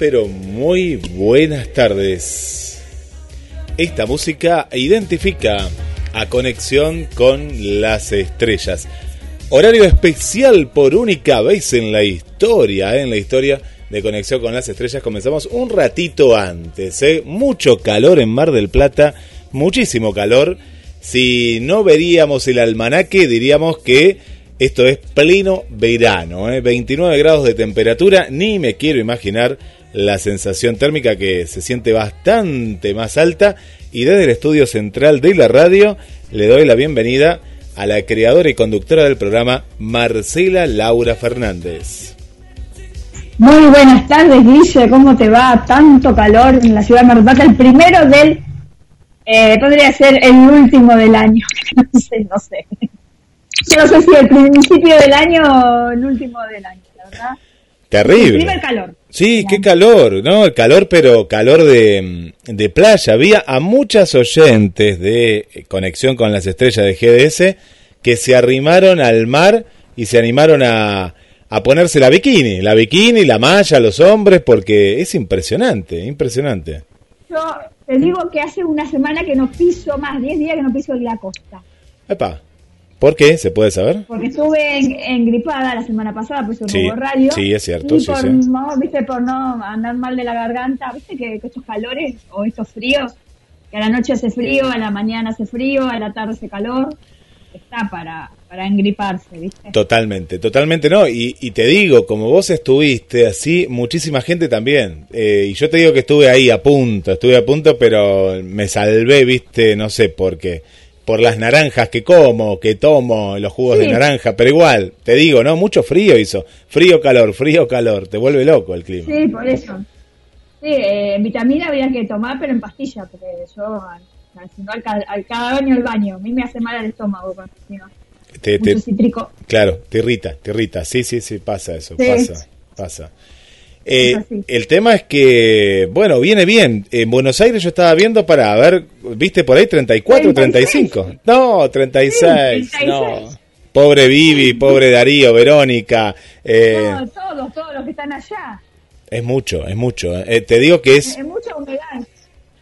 Pero muy buenas tardes. Esta música identifica a conexión con las estrellas. Horario especial por única vez en la historia, ¿eh? en la historia de conexión con las estrellas. Comenzamos un ratito antes, ¿eh? mucho calor en Mar del Plata, muchísimo calor. Si no veríamos el almanaque, diríamos que esto es pleno verano, 29 ¿eh? grados de temperatura, ni me quiero imaginar la sensación térmica que se siente bastante más alta y desde el estudio central de la radio le doy la bienvenida a la creadora y conductora del programa Marcela Laura Fernández. Muy buenas tardes, Guille. ¿Cómo te va? Tanto calor en la ciudad de Mar El primero del. Eh, podría ser el último del año. no sé, no sé. Yo no sé si el principio del año o el último del año, la verdad. Terrible. El calor. Sí, qué calor, ¿no? El calor, pero calor de, de, playa. Había a muchas oyentes de Conexión con las Estrellas de GDS que se arrimaron al mar y se animaron a, a ponerse la bikini, la bikini, la malla, los hombres, porque es impresionante, impresionante. Yo te digo que hace una semana que no piso más, 10 días que no piso la costa. Epa. ¿Por qué? ¿Se puede saber? Porque estuve engripada la semana pasada, pues sí, nuevo radio. Sí, es cierto. Y por, No, ¿viste? por no andar mal de la garganta, viste que, estos calores o estos fríos, que a la noche hace frío, a la mañana hace frío, a la tarde hace calor, está para, para engriparse, ¿viste? Totalmente, totalmente no. Y, y te digo, como vos estuviste así, muchísima gente también. Eh, y yo te digo que estuve ahí a punto, estuve a punto, pero me salvé, ¿viste? No sé por qué por las naranjas que como, que tomo, los jugos de naranja, pero igual, te digo, ¿no? Mucho frío hizo. Frío, calor, frío, calor. Te vuelve loco el clima. Sí, por eso. Sí, eh, vitamina habría que tomar, pero en pastilla, porque yo, no, al, cada baño el baño. A mí me hace mal el estómago con te, te, cítrico. Claro, te irrita, te irrita. Sí, sí, sí, pasa eso, pasa, pasa. Eh, el tema es que, bueno, viene bien. En Buenos Aires yo estaba viendo para ver, ¿viste por ahí 34, 35? No, 36, no. Pobre Vivi, pobre Darío, Verónica. Eh, no, todos, todos los que están allá. Es mucho, es mucho. Eh, te digo que es... Es mucha humedad.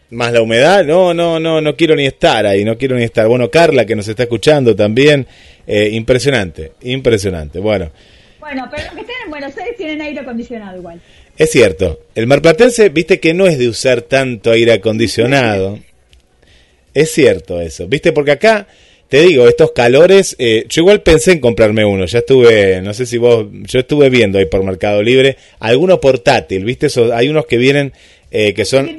Más la humedad, no, no, no, no quiero ni estar ahí, no quiero ni estar. Bueno, Carla que nos está escuchando también, eh, impresionante, impresionante. Bueno. Bueno, pero los que estén en Buenos Aires tienen aire acondicionado igual. Es cierto. El marplatense, viste que no es de usar tanto aire acondicionado. Es cierto eso. Viste, porque acá, te digo, estos calores, eh, yo igual pensé en comprarme uno. Ya estuve, no sé si vos, yo estuve viendo ahí por Mercado Libre, alguno portátil, viste, hay unos que vienen, eh, que son...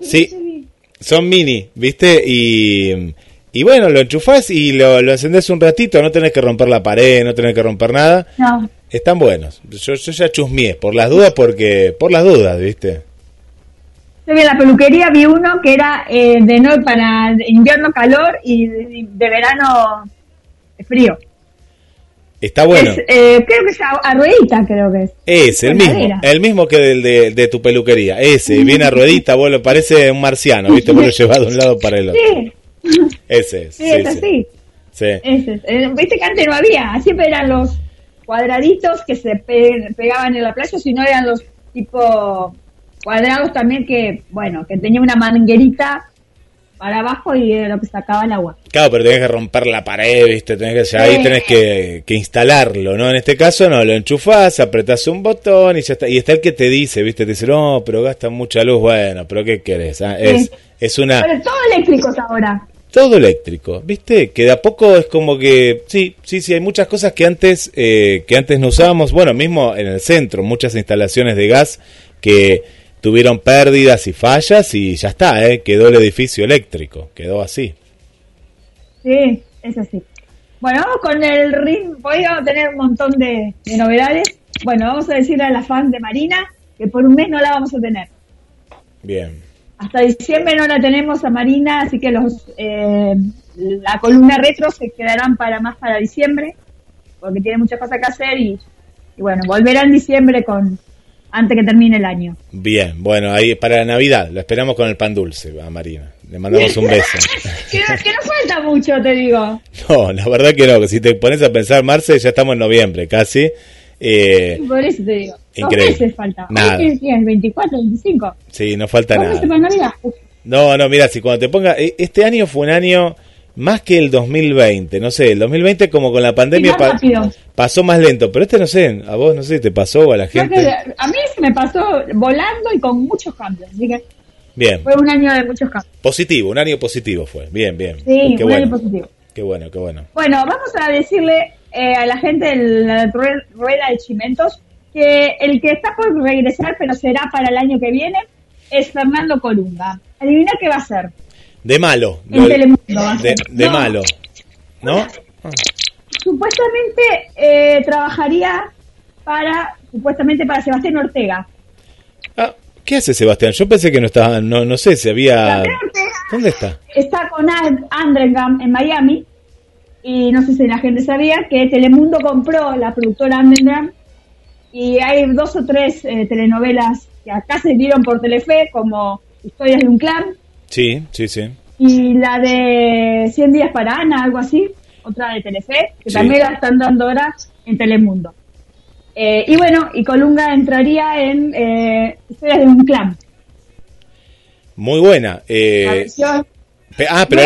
Sí, son mini, viste, y... Y bueno, lo enchufás y lo, lo encendés un ratito, no tenés que romper la pared, no tenés que romper nada. No. Están buenos. Yo, yo ya chusmié, por las dudas, porque por las dudas, ¿viste? Yo vi en la peluquería, vi uno que era eh, de no para invierno calor y de, verano frío. Está bueno. Es, eh, creo que es a, ruedita, creo que es. Es el mismo, madera. el mismo que el de, de tu peluquería. Ese, viene a ruedita, vos lo parece un marciano, ¿viste? Vos lo llevas de un lado para el otro. Sí, Ese es. sí, es así. sí. Ese es. Eh, Viste que antes no había, siempre eran los cuadraditos que se pe- pegaban en la playa, sino eran los tipo cuadrados también que, bueno, que tenía una manguerita para abajo y era lo que sacaba el agua. Claro, pero tenés que romper la pared, ¿viste? Tenés que, ahí tenés que, que instalarlo, ¿no? En este caso no, lo enchufás, apretás un botón y ya está. Y está el que te dice, ¿viste? Te dice, no, pero gasta mucha luz. Bueno, pero ¿qué querés? ah? Es, Sí. es una... Pero todo eléctricos ahora. Todo eléctrico, ¿viste? Que de a poco es como que, sí, sí, sí, hay muchas cosas que antes, eh, que antes no usábamos, bueno, mismo en el centro, muchas instalaciones de gas que tuvieron pérdidas y fallas y ya está, ¿eh? Quedó el edificio eléctrico, quedó así. Sí, es así. Bueno, vamos con el ritmo. Hoy vamos a tener un montón de, de novedades. Bueno, vamos a decirle a la fan de Marina que por un mes no la vamos a tener. Bien. Hasta diciembre no la tenemos a Marina, así que los eh, la columna retro se quedarán para más para diciembre, porque tiene muchas cosas que hacer y, y bueno, volverá en diciembre con antes que termine el año. Bien, bueno, ahí para la Navidad, lo esperamos con el pan dulce a Marina. Le mandamos un beso. Que no, que no falta mucho, te digo. No, la verdad que no, que si te pones a pensar, Marce, ya estamos en noviembre casi. Eh, Por eso te digo. Increíble. Meses falta. Nada. Hoy es 24, 25. sí, no falta nada. para Navidad. No, no, mira, si cuando te ponga, eh, este año fue un año más que el 2020, no sé, el 2020 como con la pandemia más pa- rápido. pasó más lento, pero este no sé, a vos no sé, te pasó o a la gente. que a mí se me pasó volando y con muchos cambios. Así que Bien, fue un año de muchos cambios. positivo, un año positivo fue, bien, bien. Sí, qué un bueno, año positivo. qué bueno, qué bueno. Bueno, vamos a decirle eh, a la gente de la rue- rueda de Chimentos que el que está por regresar, pero será para el año que viene, es Fernando Colunga. Adivina qué va a hacer. De malo, En Telemundo de, ser. de No. malo, ¿no? Supuestamente eh, trabajaría para, supuestamente para Sebastián Ortega. Ah, ¿Qué hace Sebastián? Yo pensé que no estaba, no, no sé si había... ¿Dónde está? está con Andrengham en Miami y no sé si la gente sabía que Telemundo compró la productora Andrengham y hay dos o tres eh, telenovelas que acá se dieron por Telefe como Historias de un clan Sí, sí, sí. y la de 100 días para Ana, algo así, otra de Telefe, que Sí. también la están dando ahora en Telemundo. Eh, y bueno, y Colunga entraría en eh, Historias de un clan. Muy buena. Eh, ah, pero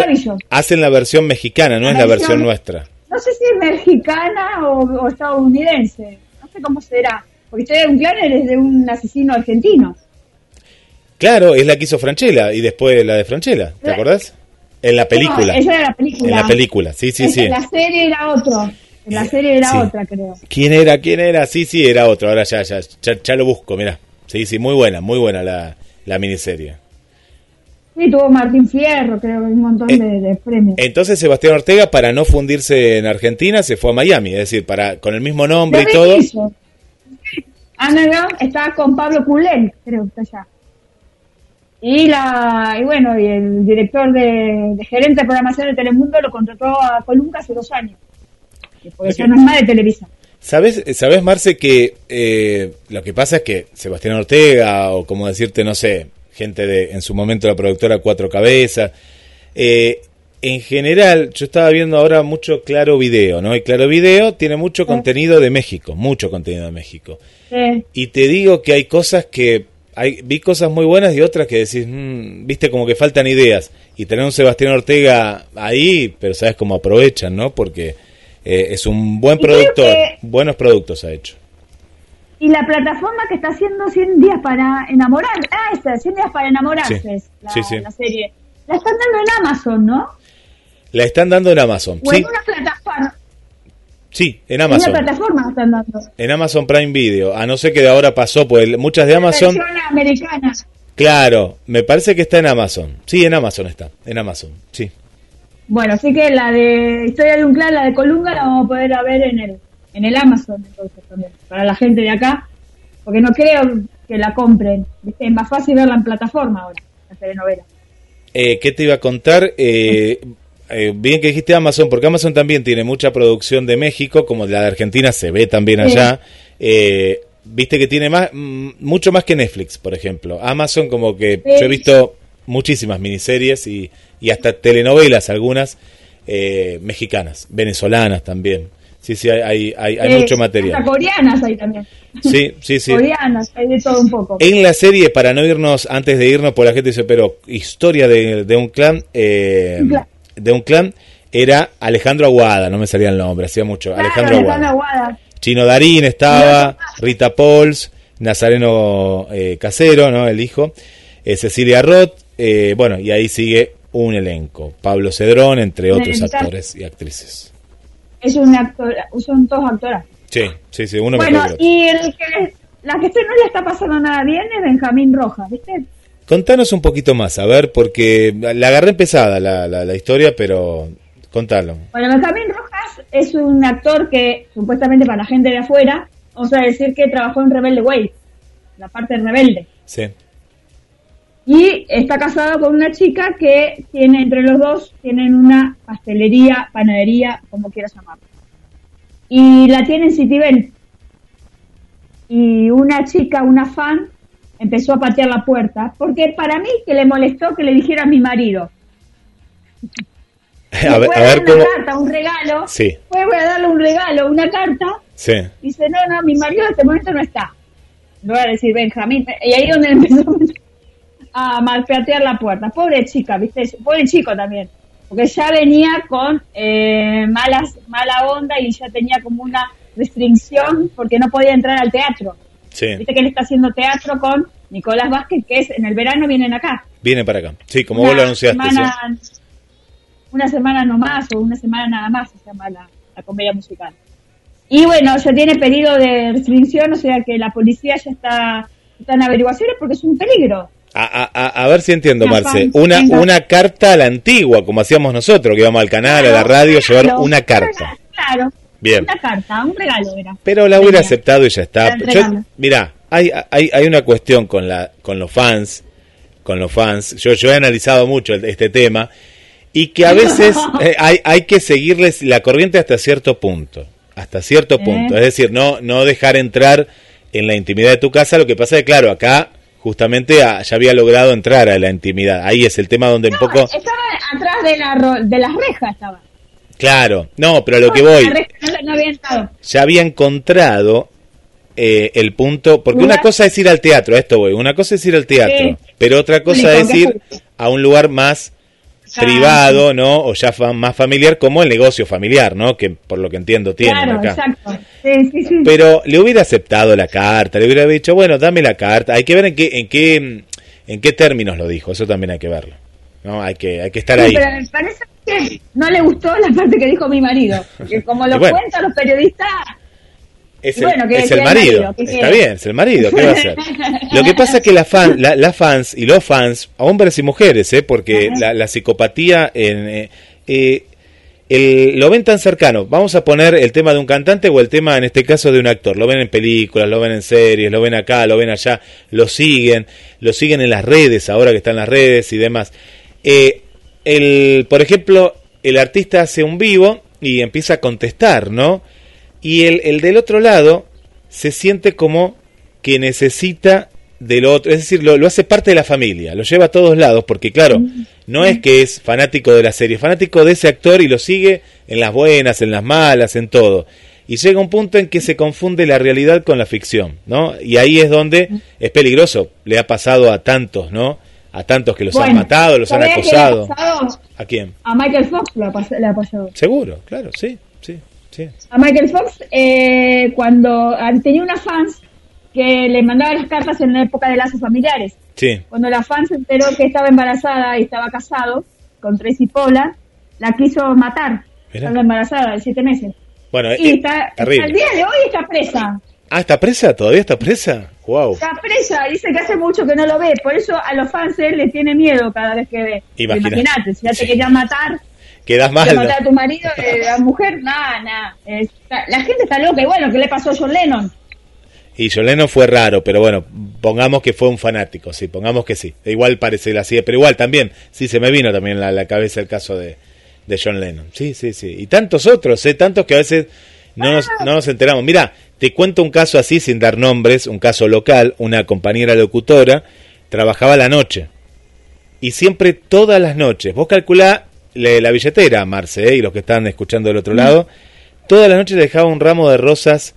hacen la versión mexicana, no La es la versión- versión nuestra. no sé si es mexicana o, o estadounidense, no sé cómo será, porque Historia de un clan es de un asesino argentino. Claro, es la que hizo Franchella y después la de Franchella, ¿te Eh, acordás? En la película. No, esa era la película. En la película, sí, sí, En sí. la serie era otro, en la serie era Sí. otra, creo. ¿Quién era? ¿Quién era? Sí, sí, era otro. Ahora ya, ya, ya, ya lo busco, mira. Sí, sí, muy buena, muy buena la, la miniserie. Sí, tuvo Martín Fierro, creo, un montón Eh, de, de premios. Entonces Sebastián Ortega, para no fundirse en Argentina, se fue a Miami, es decir, para con el mismo nombre y todo. Rizzo. Underground está con Pablo Culén, creo que está allá. Y la y bueno, y el director de, de gerente de programación de Telemundo lo contrató a Colunga hace dos años. Porque ya no es más de Televisa. ¿Sabes, sabes Marce, que eh, lo que pasa es que Sebastián Ortega, o como decirte, no sé, gente de, en su momento la productora Cuatro Cabezas, eh, en general, yo estaba viendo ahora mucho Claro Video, ¿no? Y Claro Video tiene mucho contenido de México, mucho contenido de México. Y te digo que hay cosas que, hay, vi cosas muy buenas y otras que decís, mm, viste como que faltan ideas. Y tener un Sebastián Ortega ahí, pero sabes cómo aprovechan, ¿no? Porque eh, es un buen productor, que- buenos productos ha hecho. Y la plataforma que está haciendo 100 días para enamorar, ah, esta, 100 días para enamorarse Sí, la, sí, sí. la serie. La están dando en Amazon, ¿no? La están dando en Amazon, O sí, en una plataforma. sí, en En una Amazon, plataforma la están dando. en Amazon Prime Video. A no ser que de ahora pasó, pues muchas de Amazon, Versión americana. claro, me parece que está en Amazon. Sí, en Amazon está, en Amazon, sí. Bueno, así que la de Historia de un clan, la de Colunga, la vamos a poder ver en el, en el Amazon, entonces también, para la gente de acá, porque no creo que la compren. Es más fácil verla en plataforma ahora, la telenovela. Eh, ¿Qué te iba a contar? Eh, eh, bien que dijiste Amazon, porque Amazon también tiene mucha producción de México, como la de Argentina se ve también allá. Eh, viste que tiene más, mm, mucho más que Netflix, por ejemplo. Amazon como que yo he visto muchísimas miniseries y, y hasta telenovelas, algunas eh, mexicanas, venezolanas también. Sí, sí, hay, hay, hay, mucho material. Hasta coreanas hay también. Sí, sí, sí. Coreanas, hay de todo un poco. En la serie, para no irnos, antes de irnos, por la gente dice, pero historia de, de un clan, eh, de un clan, era Alejandro Aguada, no me salía el nombre, hacía mucho. Claro, Alejandro Alejandro Aguada. Aguada. Chino Darín estaba, Rita Pauls, Nazareno eh, Casero, ¿no? El hijo, eh, Cecilia Roth, eh, bueno, y ahí sigue un elenco. Pablo Cedrón, entre otros actores y actrices. Es un actor, son dos actoras. Sí, sí, sí, uno Bueno, y el que, la que no le está pasando nada bien es Benjamín Rojas, ¿viste? Contanos un poquito más, a ver, porque la agarré empezada la, la, la historia, pero contalo. Bueno, Benjamín Rojas es un actor que, supuestamente para la gente de afuera, vamos a decir que trabajó en Rebelde Way, la parte de Rebelde. Sí, Y está casado con una chica que tiene, entre los dos, tienen una pastelería, panadería, como quieras llamarlo. Y la tiene en Citibel. Y una chica, una fan, empezó a patear la puerta, porque para mí que le molestó que le dijera a mi marido. a ver, a ver una cómo... carta, un regalo. Sí, Fue voy a darle un regalo, una carta. sí. Dice, no, no, mi marido en este momento no está. Le voy a decir Benjamín. Y ahí donde empezó a malpatear la puerta. Pobre chica, ¿viste? Pobre chico también. Porque ya venía con eh, malas, mala onda y ya tenía como una restricción porque no podía entrar al teatro. Sí, Viste que él está haciendo teatro con Nicolás Vázquez, que es en el verano vienen acá. viene para acá. Sí, como vos lo anunciaste. semana, sí. una semana no más o una semana nada más se llama la, la comedia musical. Y bueno, ya tiene pedido de restricción, o sea que la policía ya está, está en averiguaciones porque es un peligro. A, a- a- ver si entiendo, Una Marce. fan- Una, venga. una carta a la antigua, como hacíamos nosotros, que íbamos al canal, a la radio, llevar Claro, una carta. Claro, Bien. una carta, un regalo era. Pero la hubiera aceptado y ya está. Yo, mirá, hay, hay, hay una cuestión con, la, con los fans, con los fans. Yo, yo he analizado mucho este tema y que a veces eh, hay, hay que seguirles la corriente hasta cierto punto. Hasta cierto Eh. punto. Es decir, no, no dejar entrar en la intimidad de tu casa. Lo que pasa es que, claro, acá justamente ah, ya había logrado entrar a la intimidad. Ahí es el tema donde un poco... Estaba atrás de, la, de las rejas, estaba. Claro, no, pero a lo que voy... Reja no, había ya había encontrado eh, el punto, porque una cosa es ir al teatro, a esto voy, una cosa es ir al teatro, Sí. pero otra cosa es ir a un lugar más Privado, ¿no? O ya más familiar, como el negocio familiar, ¿no? Que por lo que entiendo tienen Claro, acá. exacto. Sí, sí, sí. Pero le hubiera aceptado la carta, le hubiera dicho, bueno, dame la carta. Hay que ver en qué, en qué, en qué términos lo dijo, eso también hay que verlo. ¿no? Hay que, hay que estar ahí. pero me parece que no le gustó la parte que dijo mi marido. Que como lo bueno. cuentan los periodistas, Es el, bueno, es marido. marido, ¿qué Está quiere? bien, es el marido. ¿Qué va a hacer? Lo que pasa es que la fan, la- las fans y los fans, hombres y mujeres, ¿eh? porque la, la psicopatía en, eh, eh, el- lo ven tan cercano. Vamos a poner el tema de un cantante o el tema, en este caso, de un actor. Lo ven en películas, lo ven en series, lo ven acá, lo ven allá, lo siguen, lo siguen en las redes, ahora que están las redes y demás. Eh, el, por ejemplo, el artista hace un vivo y empieza a contestar, ¿no? Y el, el del otro lado se siente como que necesita del otro, es decir, lo, lo hace parte de la familia, lo lleva a todos lados, porque claro, no es que es fanático de la serie, es fanático de ese actor y lo sigue en las buenas, en las malas, en todo. Y llega un punto en que se confunde la realidad con la ficción, ¿no? Y ahí es donde es peligroso, le ha pasado a tantos, ¿no? A tantos que los han matado, los han ¿sabés qué le ha acosado. pasado? ¿A quién? A Michael Fox le ha pasado. Seguro, claro, sí, sí, sí. A Michael Fox, eh, cuando ah, tenía una fans que le mandaba las cartas en la época de lazos familiares. Sí, Cuando la fan se enteró que estaba embarazada y estaba casado con Tracy Pola, la quiso matar. Estaba embarazada de siete meses. bueno, Y eh, está, terrible. día de hoy está presa. Ah, ¿está presa? ¿Todavía está presa? Wow. Está presa, dice que hace mucho que no lo ve. Por eso a los fans él le tiene miedo cada vez que ve. Imagínate, si ya te Sí. querían matar, Quedas mal. te ¿no? matar a tu marido, eh, a la mujer, nada, nada. La gente está loca. Y bueno, ¿qué le pasó a John Lennon? Y Yoleno fue raro, pero bueno, pongamos que fue un fanático, sí, pongamos que sí. Igual parece la así, pero igual también, sí, se me vino también a la, la cabeza el caso de, de John Lennon. Sí, sí, sí. Y tantos otros, ¿eh? Tantos que a veces no nos, no nos enteramos. Mira, te cuento un caso así sin dar nombres, un caso local. Una compañera locutora trabajaba la noche. Y siempre todas las noches, vos calculá la billetera, Marce, ¿eh? y los que están escuchando del otro lado, todas las noches le dejaba un ramo de rosas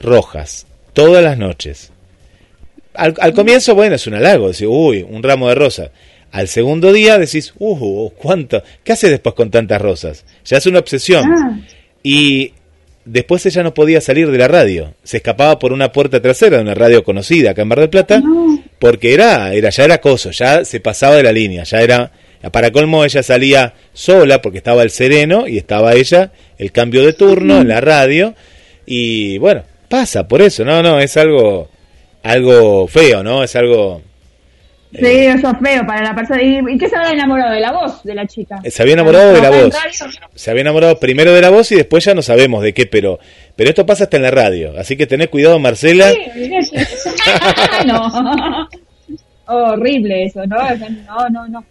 rojas. Todas las noches. Al, al comienzo, bueno, es un halago, decís, uy, un ramo de rosas. Al segundo día decís, uh, ¿cuánto? ¿Qué hace después con tantas rosas? Ya es una obsesión. Ah, Y después ella no podía salir de la radio. Se escapaba por una puerta trasera de una radio conocida acá en Mar del Plata, no. porque era, era, ya era acoso, ya se pasaba de la línea, ya era, para colmo ella salía sola porque estaba el sereno y estaba ella, el cambio de turno en la radio, y bueno, pasa por eso, no, no, es algo, algo feo, ¿no? Es algo, Sí, eso es feo para la persona. ¿Y, y qué se habrá enamorado de la voz de la chica? se había enamorado de la ¿Trabaja en voz. Se había enamorado primero de la voz y después ya no sabemos de qué, pero, pero esto pasa hasta en la radio. Así que tenés cuidado, Marcela. Sí, no. Horrible eso, ¿no? No, no, no.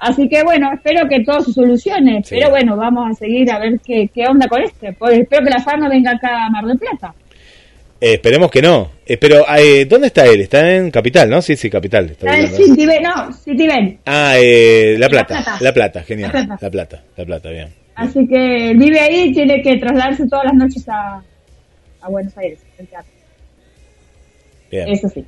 Así que bueno, espero que todo se solucione. Sí. Pero bueno, vamos a seguir a ver qué, qué onda con este. Pues espero que la fama venga acá a Mar del Plata. Eh, esperemos que no. Eh, pero, eh, ¿dónde está él? Está en Capital, ¿no? Sí, sí, Capital. estoy Ah, Ben, no, Ben. Ah, eh, La Plata. La Plata. La Plata, genial. La Plata. La Plata, La Plata, bien. Así que vive ahí, tiene que trasladarse todas las noches a, a Buenos Aires, al teatro. bien. Eso sí.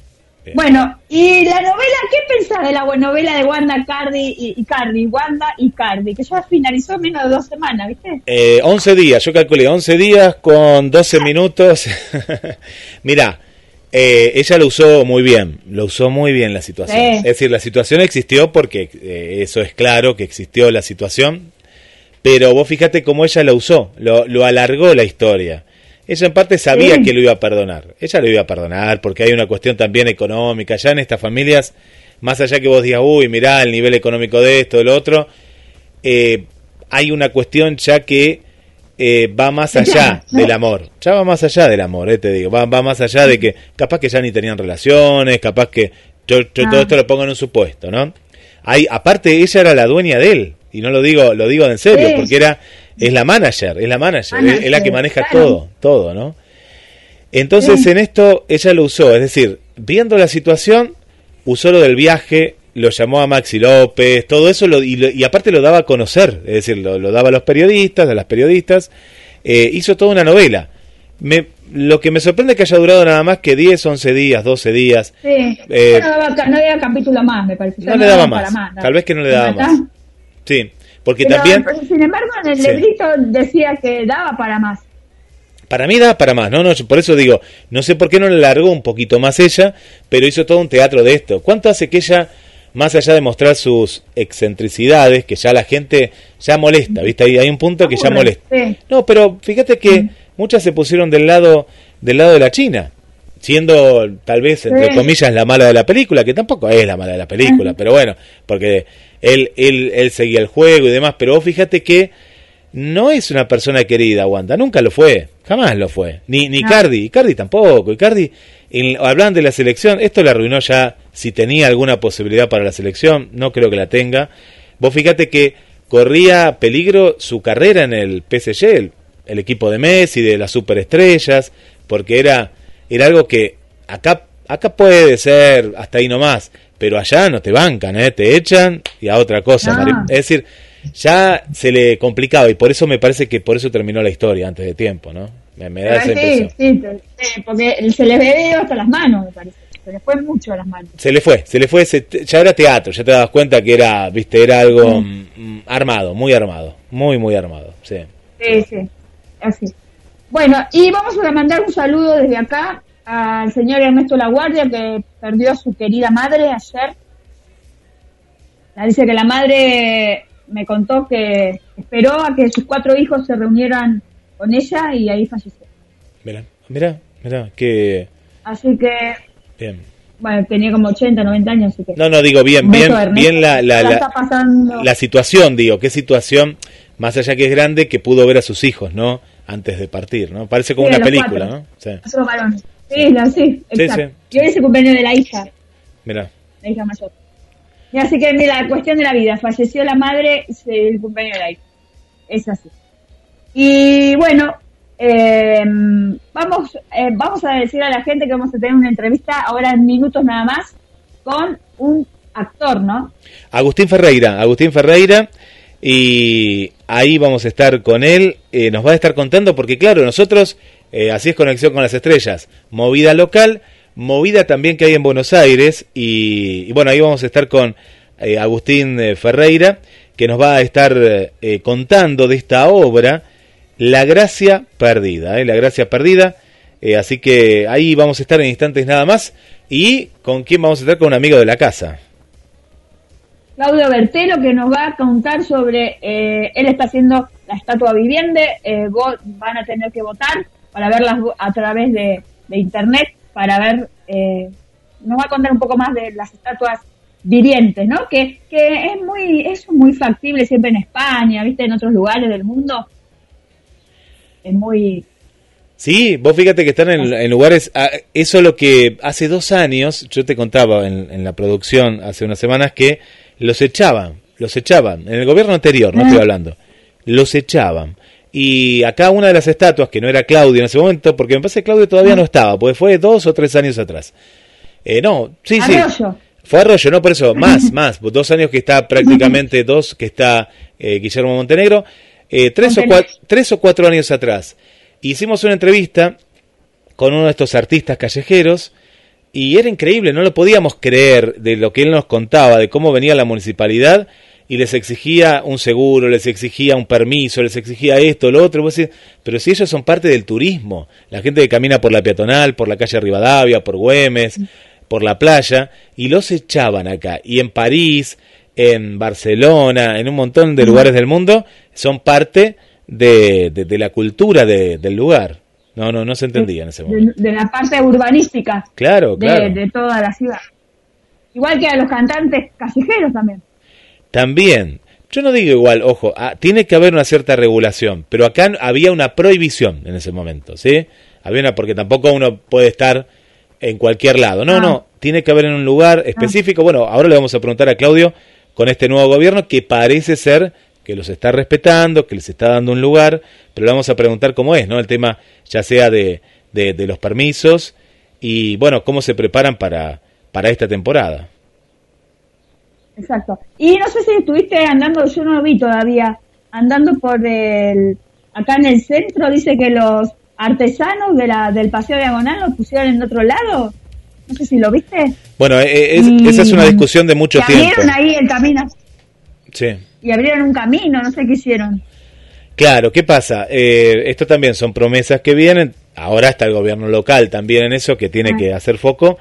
Bien. Bueno, y la novela, ¿qué pensás de la buena novela de Wanda Cardi y, y Cardi? Wanda y Cardi, que ya finalizó en menos de dos semanas, ¿viste? Eh, 11 días, yo calculé 11 días con 12 minutos. Mira, eh, ella lo usó muy bien, lo usó muy bien la situación. Sí. Es decir, la situación existió porque eh, eso es claro que existió la situación, pero vos fíjate cómo ella lo usó, lo, lo alargó la historia. Ella en parte sabía Sí. que lo iba a perdonar, ella lo iba a perdonar porque hay una cuestión también económica, ya en estas familias, más allá que vos digas, uy, mirá el nivel económico de esto, de lo otro, eh, hay una cuestión ya que eh, va más allá del amor. Ya va más allá del amor, eh, te digo. Va, va más allá de que capaz que ya ni tenían relaciones, capaz que yo, yo todo Ah. esto lo pongo en un supuesto, ¿no? Hay, aparte, ella era la dueña de él. Y no lo digo, lo digo en serio, Sí. porque era, es la manager, es la manager, es- es, la que maneja claro. todo, todo, ¿no? Entonces Sí. en esto ella lo usó, es decir, viendo la situación, usó lo del viaje, lo llamó a Maxi López, todo eso, lo- y, lo- y aparte lo daba a conocer, es decir, lo, lo daba a los periodistas, a las periodistas, eh, hizo toda una novela. Me, lo que me sorprende es que haya durado nada más que 10, 11 días, 12 días. Sí. Eh, no, daba, ca- no había capítulo más, me parece. No Ya le daba más, tal vez que no le daba más. Sí, porque Pero, también... pero, sin embargo, en el Sí. librito decía que daba para más. Para mí da para más, no, no, yo por eso digo, no sé por qué no le largó un poquito más ella, pero hizo todo un teatro de esto. ¿Cuánto hace que ella, más allá de mostrar sus excentricidades, que ya la gente ya molesta, ¿viste? Hay, hay un punto que ya molesta. No, pero fíjate que muchas se pusieron del lado del lado de la China, siendo tal vez entre Sí. comillas la mala de la película, que tampoco es la mala de la película, pero bueno, porque él él él seguía el juego y demás, pero vos fíjate que no es una persona querida, Wanda, nunca lo fue, jamás lo fue, ni ni No. Cardi, Cardi tampoco, y Cardi en- hablan de la selección, esto le arruinó ya si tenía alguna posibilidad para la selección, no creo que la tenga. Vos fíjate que corría peligro su carrera en el PSG, el, el equipo de Messi, de las superestrellas, porque era era algo que acá acá puede ser hasta ahí nomás, pero allá no te bancan, ¿eh? te echan y a otra cosa. Mari. Es decir, ya se le complicaba y por eso me parece que por eso terminó la historia antes de tiempo, ¿no? Me, me da esa sí, sí, porque se les ve hasta las manos, me parece. Se les fue mucho a las manos. Se le fue, se le fue, se- ya era teatro, ya te das cuenta que era, viste, era algo mm, mm, armado, muy armado, muy, muy armado, sí. Sí, sí, así. Bueno, y vamos a mandar un saludo desde acá al señor Ernesto Laguardia que perdió a su querida madre ayer. La dice que la madre me contó que esperó a que sus cuatro hijos se reunieran con ella y ahí falleció. Mira, mira, mira, que Así que, bien. bueno, tenía como 80, 90 años, así que... No, no, digo bien, bien, Ernesto. bien la, la, pasando. la situación, digo, qué situación, más allá que es grande, que pudo ver a sus hijos, ¿no? Antes de partir, ¿no? Parece como Sí, una película, cuatro. ¿no? Sí, Cuatro varones. Sí, no, sí, exacto. Y hoy es el cumpleaños de la hija. mira. la hija mayor. Y así que mira, cuestión de la vida, falleció la madre, el cumpleaños de la hija. es así. Y bueno, eh, vamos, eh, vamos a decir a la gente que vamos a tener una entrevista ahora en minutos nada más con un actor, ¿no? Agustín Ferreira, Agustín Ferreira, y ahí vamos a estar con él, eh, nos va a estar contando, porque claro, nosotros, eh, así es Conexión con las Estrellas, movida local, movida también que hay en Buenos Aires, y, y bueno, ahí vamos a estar con eh, Agustín Ferreira, que nos va a estar contando de esta obra, La Gracia Perdida. La Gracia Perdida, así que ahí vamos a estar en instantes nada más, y con quién vamos a estar con un amigo de la casa. Claudio Bertelo que nos va a contar sobre, eh, él está haciendo la estatua viviente, eh, vo- van a tener que votar para verlas a través de, de internet, para ver, eh, nos va a contar un poco más de las estatuas vivientes, ¿no? Que, que es muy, es muy factible siempre en España, viste, en otros lugares del mundo. Es muy, Sí, vos fíjate que están en, en lugares, ah, eso es lo que hace dos años, yo te contaba en, en la producción hace unas semanas que los echaban, los echaban, en el gobierno anterior, no Ah. estoy hablando, los echaban. Y acá una de las estatuas, que no era Claudio en ese momento, porque me parece que Claudio todavía no estaba, porque fue dos o tres años atrás. Eh, no, sí, sí. Arroyo. Fue Arroyo, no por eso, más, más, dos años que está prácticamente, dos que está eh, Guillermo Montenegro, eh, tres, o Montenegro. cua- tres o cuatro años atrás. Hicimos una entrevista con uno de estos artistas callejeros y era increíble, no lo podíamos creer de lo que él nos contaba, de cómo venía la municipalidad y les exigía un seguro, les exigía un permiso, les exigía esto, lo otro. Vos decís, pero si ellos son parte del turismo, la gente que camina por la peatonal, por la calle Rivadavia, por Güemes, por la playa, y los echaban acá. Y en París, en Barcelona, en un montón de lugares del mundo, son parte de, de- de la cultura de- del lugar. No, no, no se entendía en ese momento. de, de la parte urbanística Claro, claro. de toda la ciudad. Igual que a los cantantes callejeros también. También, yo no digo igual, ojo, ah, tiene que haber una cierta regulación, pero acá había una prohibición en ese momento, ¿sí? Había una, porque tampoco uno puede estar en cualquier lado. No, Ah. no, tiene que haber en un lugar específico. Bueno, ahora le vamos a preguntar a Claudio con este nuevo gobierno que parece ser que los está respetando, que les está dando un lugar, pero le vamos a preguntar cómo es, ¿no? El tema ya sea de, de, de los permisos y, bueno, cómo se preparan para, para esta temporada. Exacto. Y no sé si estuviste andando, yo no lo vi todavía, andando por el, acá en el centro, dice que los artesanos de la, del Paseo Diagonal los pusieron en otro lado. No sé si lo viste. Bueno, eh, es- Y- esa es una discusión de mucho tiempo. ahí el camino, Sí. y abrieron un camino, no sé qué hicieron. Claro, ¿qué pasa? Eh, esto también son promesas que vienen. Ahora está el gobierno local también en eso, que tiene Ah. que hacer foco.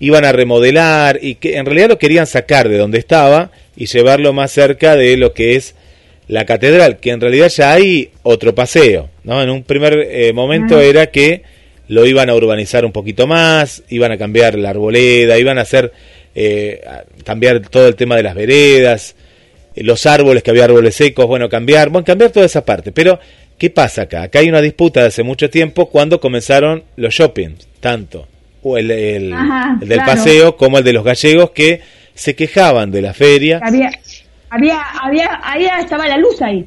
Iban a remodelar y que en realidad lo querían sacar de donde estaba y llevarlo más cerca de lo que es la catedral, que en realidad ya hay otro paseo. ¿no? En un primer eh, momento Ah. era que lo iban a urbanizar un poquito más, iban a cambiar la arboleda, iban a hacer eh, cambiar todo el tema de las veredas, los árboles, que había árboles secos, bueno, cambiar, bueno, cambiar toda esa parte. Pero, ¿qué pasa acá? Acá hay una disputa de hace mucho tiempo cuando comenzaron los shoppings, tanto o el, el- Ajá, el del claro. paseo como el de los gallegos que se quejaban de la feria. Había, había, había, ahí estaba la luz ahí.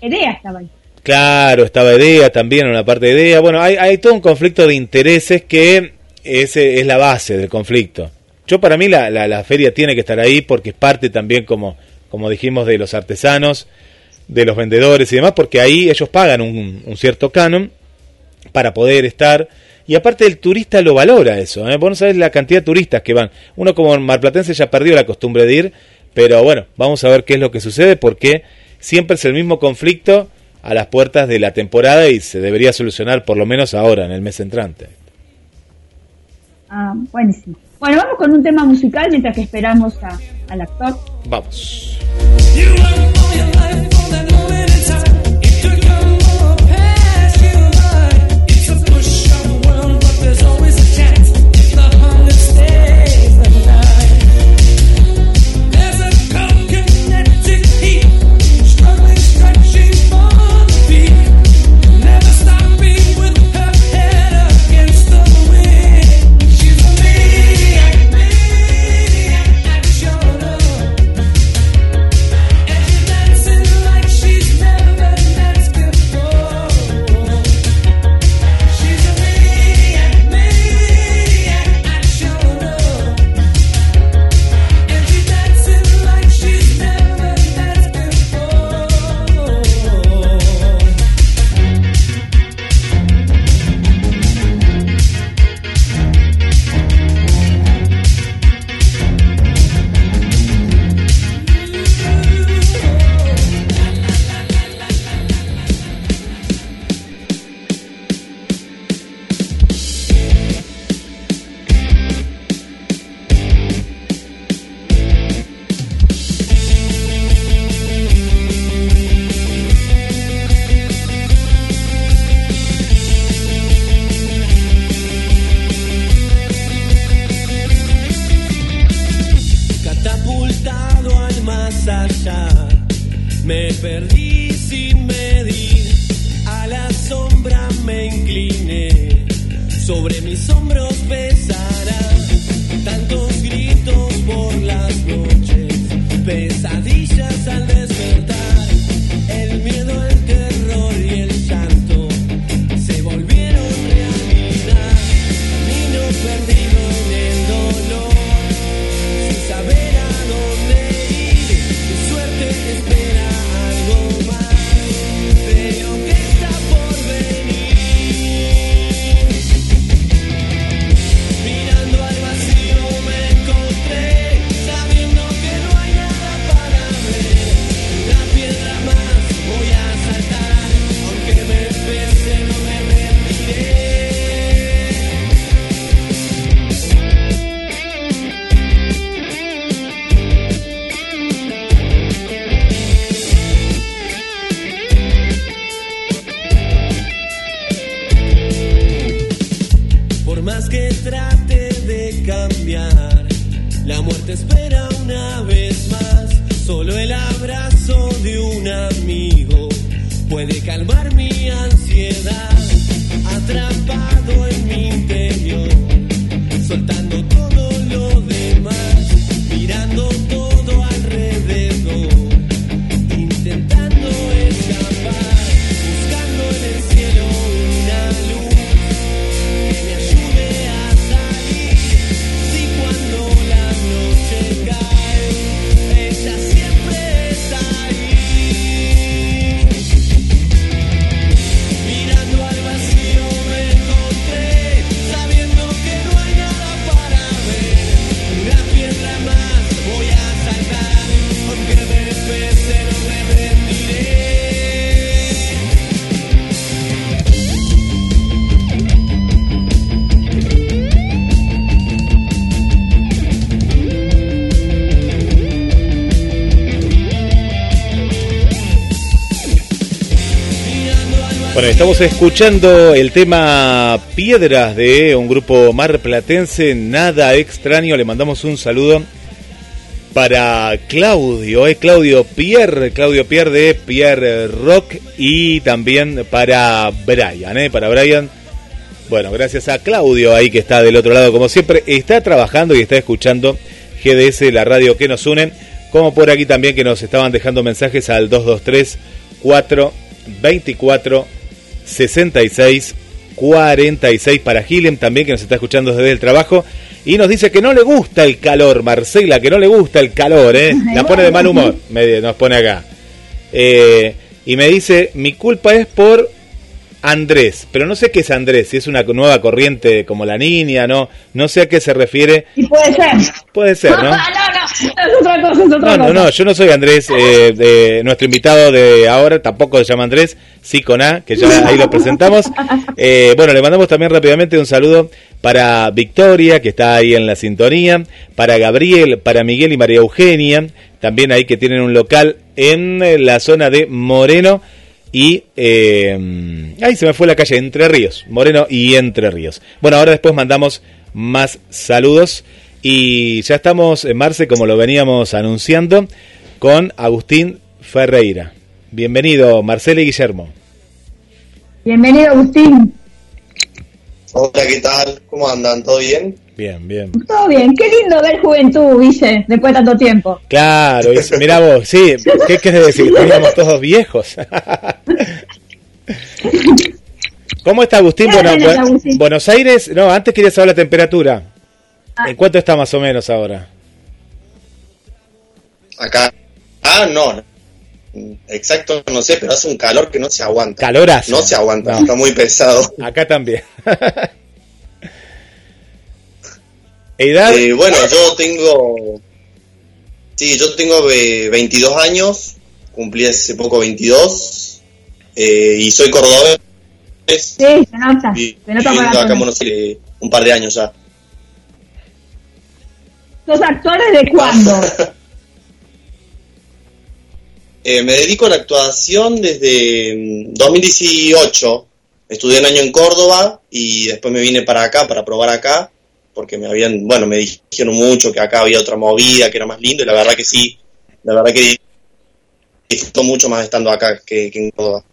Edea estaba ahí. Claro, estaba EDEA también, una parte de EDEA. Bueno, hay, hay todo un conflicto de intereses que es, es la base del conflicto. Yo para mí la, la, la feria tiene que estar ahí porque es parte también, como, como dijimos, de los artesanos, de los vendedores y demás, porque ahí ellos pagan un, cierto canon para poder estar. Y aparte el turista lo valora eso. ¿eh? Vos no sabés la cantidad de turistas que van. Uno como marplatense ya perdió la costumbre de ir, pero bueno, vamos a ver qué es lo que sucede porque siempre es el mismo conflicto a las puertas de la temporada y se debería solucionar por lo menos ahora, en el mes entrante. Ah, buenísimo. Bueno, vamos con un tema musical mientras que esperamos a, al actor. Vamos. Bueno, estamos escuchando el tema Piedras de un grupo marplatense, nada extraño. Le mandamos un saludo para Claudio, eh, Claudio Pierre, Claudio Pierre de Pierre Rock y también para Brian, eh, para Brian. Bueno, gracias a Claudio ahí que está del otro lado, como siempre, está trabajando y está escuchando GDS, la radio que nos une, como por aquí también que nos estaban dejando mensajes al 223 424 66 46 para Gilem también que nos está escuchando desde el trabajo y nos dice que no le gusta el calor, Marcela, que no le gusta el calor, ¿eh? La pone de mal humor, me, nos pone acá. Eh, y me dice, mi culpa es por Andrés, pero no sé qué es Andrés, si es una nueva corriente como la niña, no, no sé a qué se refiere. Y puede ser. Puede ser, ¿no? no, no, es otra cosa, es No, otra no, cosa. no, yo no soy Andrés, eh, de, nuestro invitado de ahora tampoco se llama Andrés, sí con A, que ya ahí lo presentamos. Eh, bueno, le mandamos también rápidamente un saludo para Victoria, que está ahí en la sintonía, para Gabriel, para Miguel y María Eugenia, también ahí que tienen un local en eh, la zona de Moreno y... Eh, ahí se me fue la calle, Entre Ríos, Moreno y Entre Ríos. Bueno, ahora después mandamos más saludos. Y ya estamos, en Marce, como lo veníamos anunciando, con Agustín Ferreira. Bienvenido, Marcelo y Guillermo. Bienvenido, Agustín. Hola, ¿qué tal? ¿Cómo andan? ¿Todo bien? Bien, bien. Todo bien. Qué lindo ver juventud, Guille, después de tanto tiempo. Claro, mirá vos, sí, ¿qué querés decir? Teníamos todos viejos. ¿Cómo está Agustín? ¿Qué Bueno, tenés, Bu- Agustín? Buenos Aires, no, antes quería saber la temperatura. Ah. ¿En cuánto está más o menos ahora? Acá. Ah, no. Exacto, no sé, pero hace un calor que no se aguanta. Calorazo. No se aguanta, No. está muy pesado. Acá también. ¿Edad? Eh, bueno, yo tengo. Sí, yo tengo eh, 22 años, cumplí hace poco 22, eh, y soy cordobés. Sí, se nota. Se nota la acá en. Buenos Aires un par de años ya. ¿Sos actores de cuándo? Eh, me dedico a la actuación desde mm, 2018. Estudié un año en Córdoba y después me vine para acá, para probar acá, porque me habían, bueno, me dijeron mucho que acá había otra movida, que era más lindo, y la verdad que sí, la verdad que disfruto mucho más estando acá que, que en Córdoba.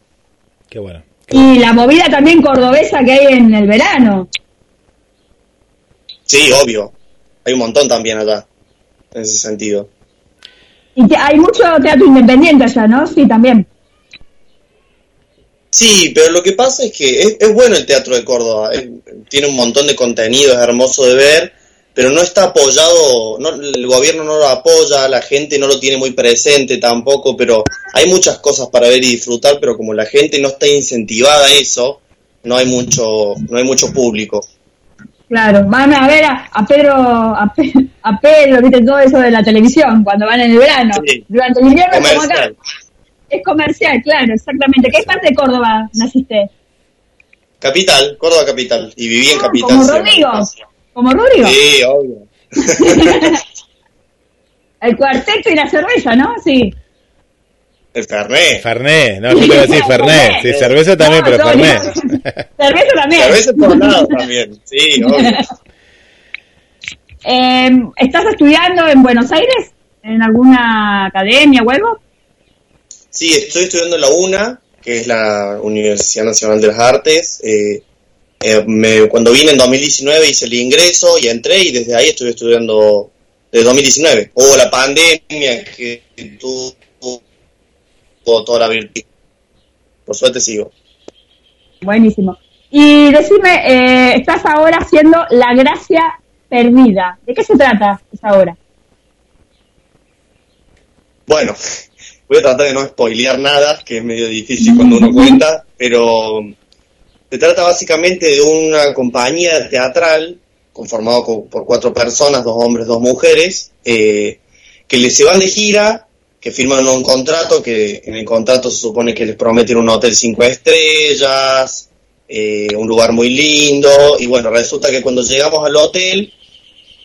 Qué bueno. Y la movida también cordobesa que hay en el verano. Sí, obvio. Hay un montón también allá, en ese sentido. Y te- hay mucho teatro independiente allá, ¿no? Sí, también. Sí, pero lo que pasa es que es, es bueno el Teatro de Córdoba, es- tiene un montón de contenido, es hermoso de ver, pero no está apoyado, no, el gobierno no lo apoya, la gente no lo tiene muy presente tampoco, pero hay muchas cosas para ver y disfrutar, pero como la gente no está incentivada a eso, no hay mucho, no hay mucho público. Claro, van a ver a, a Pedro, a, Pe- a Pedro, viste, todo eso de la televisión, cuando van en el verano. Sí. Durante el invierno como acá. Es comercial, claro, exactamente. ¿Qué parte de Córdoba naciste? Capital, Córdoba capital, y viví en Ah, capital. como. Rodrigo. Como Rodrigo. Sí, obvio. El cuarteto y la cerveza, ¿no? Sí. El Fernet. Fernet, no, yo te iba a decir Fernet. Sí, cerveza también, No, pero no, Fernet. no. Cerveza también. Cerveza por lado también, sí, obvio. Eh, ¿Estás estudiando en Buenos Aires? ¿En alguna academia o algo? Sí, estoy estudiando en la UNA, que es la Universidad Nacional de las Artes. Eh, eh, me- cuando vine en 2019 hice el ingreso y entré y desde ahí estoy estudiando desde 2019. Hubo la pandemia que tuvo tuvo toda la virtud. Por suerte sigo. Buenísimo. Y decime, eh, estás ahora haciendo La Gracia Perdida. ¿De qué se trata esa obra? Bueno, voy a tratar de no spoilear nada, que es medio difícil cuando uno cuenta, pero se trata básicamente de una compañía teatral conformado co- por cuatro personas, dos hombres, dos mujeres, eh, que les se van de gira, que firman un contrato, que en el contrato se supone que les prometen un hotel cinco estrellas, eh, un lugar muy lindo, y bueno, resulta que cuando llegamos al hotel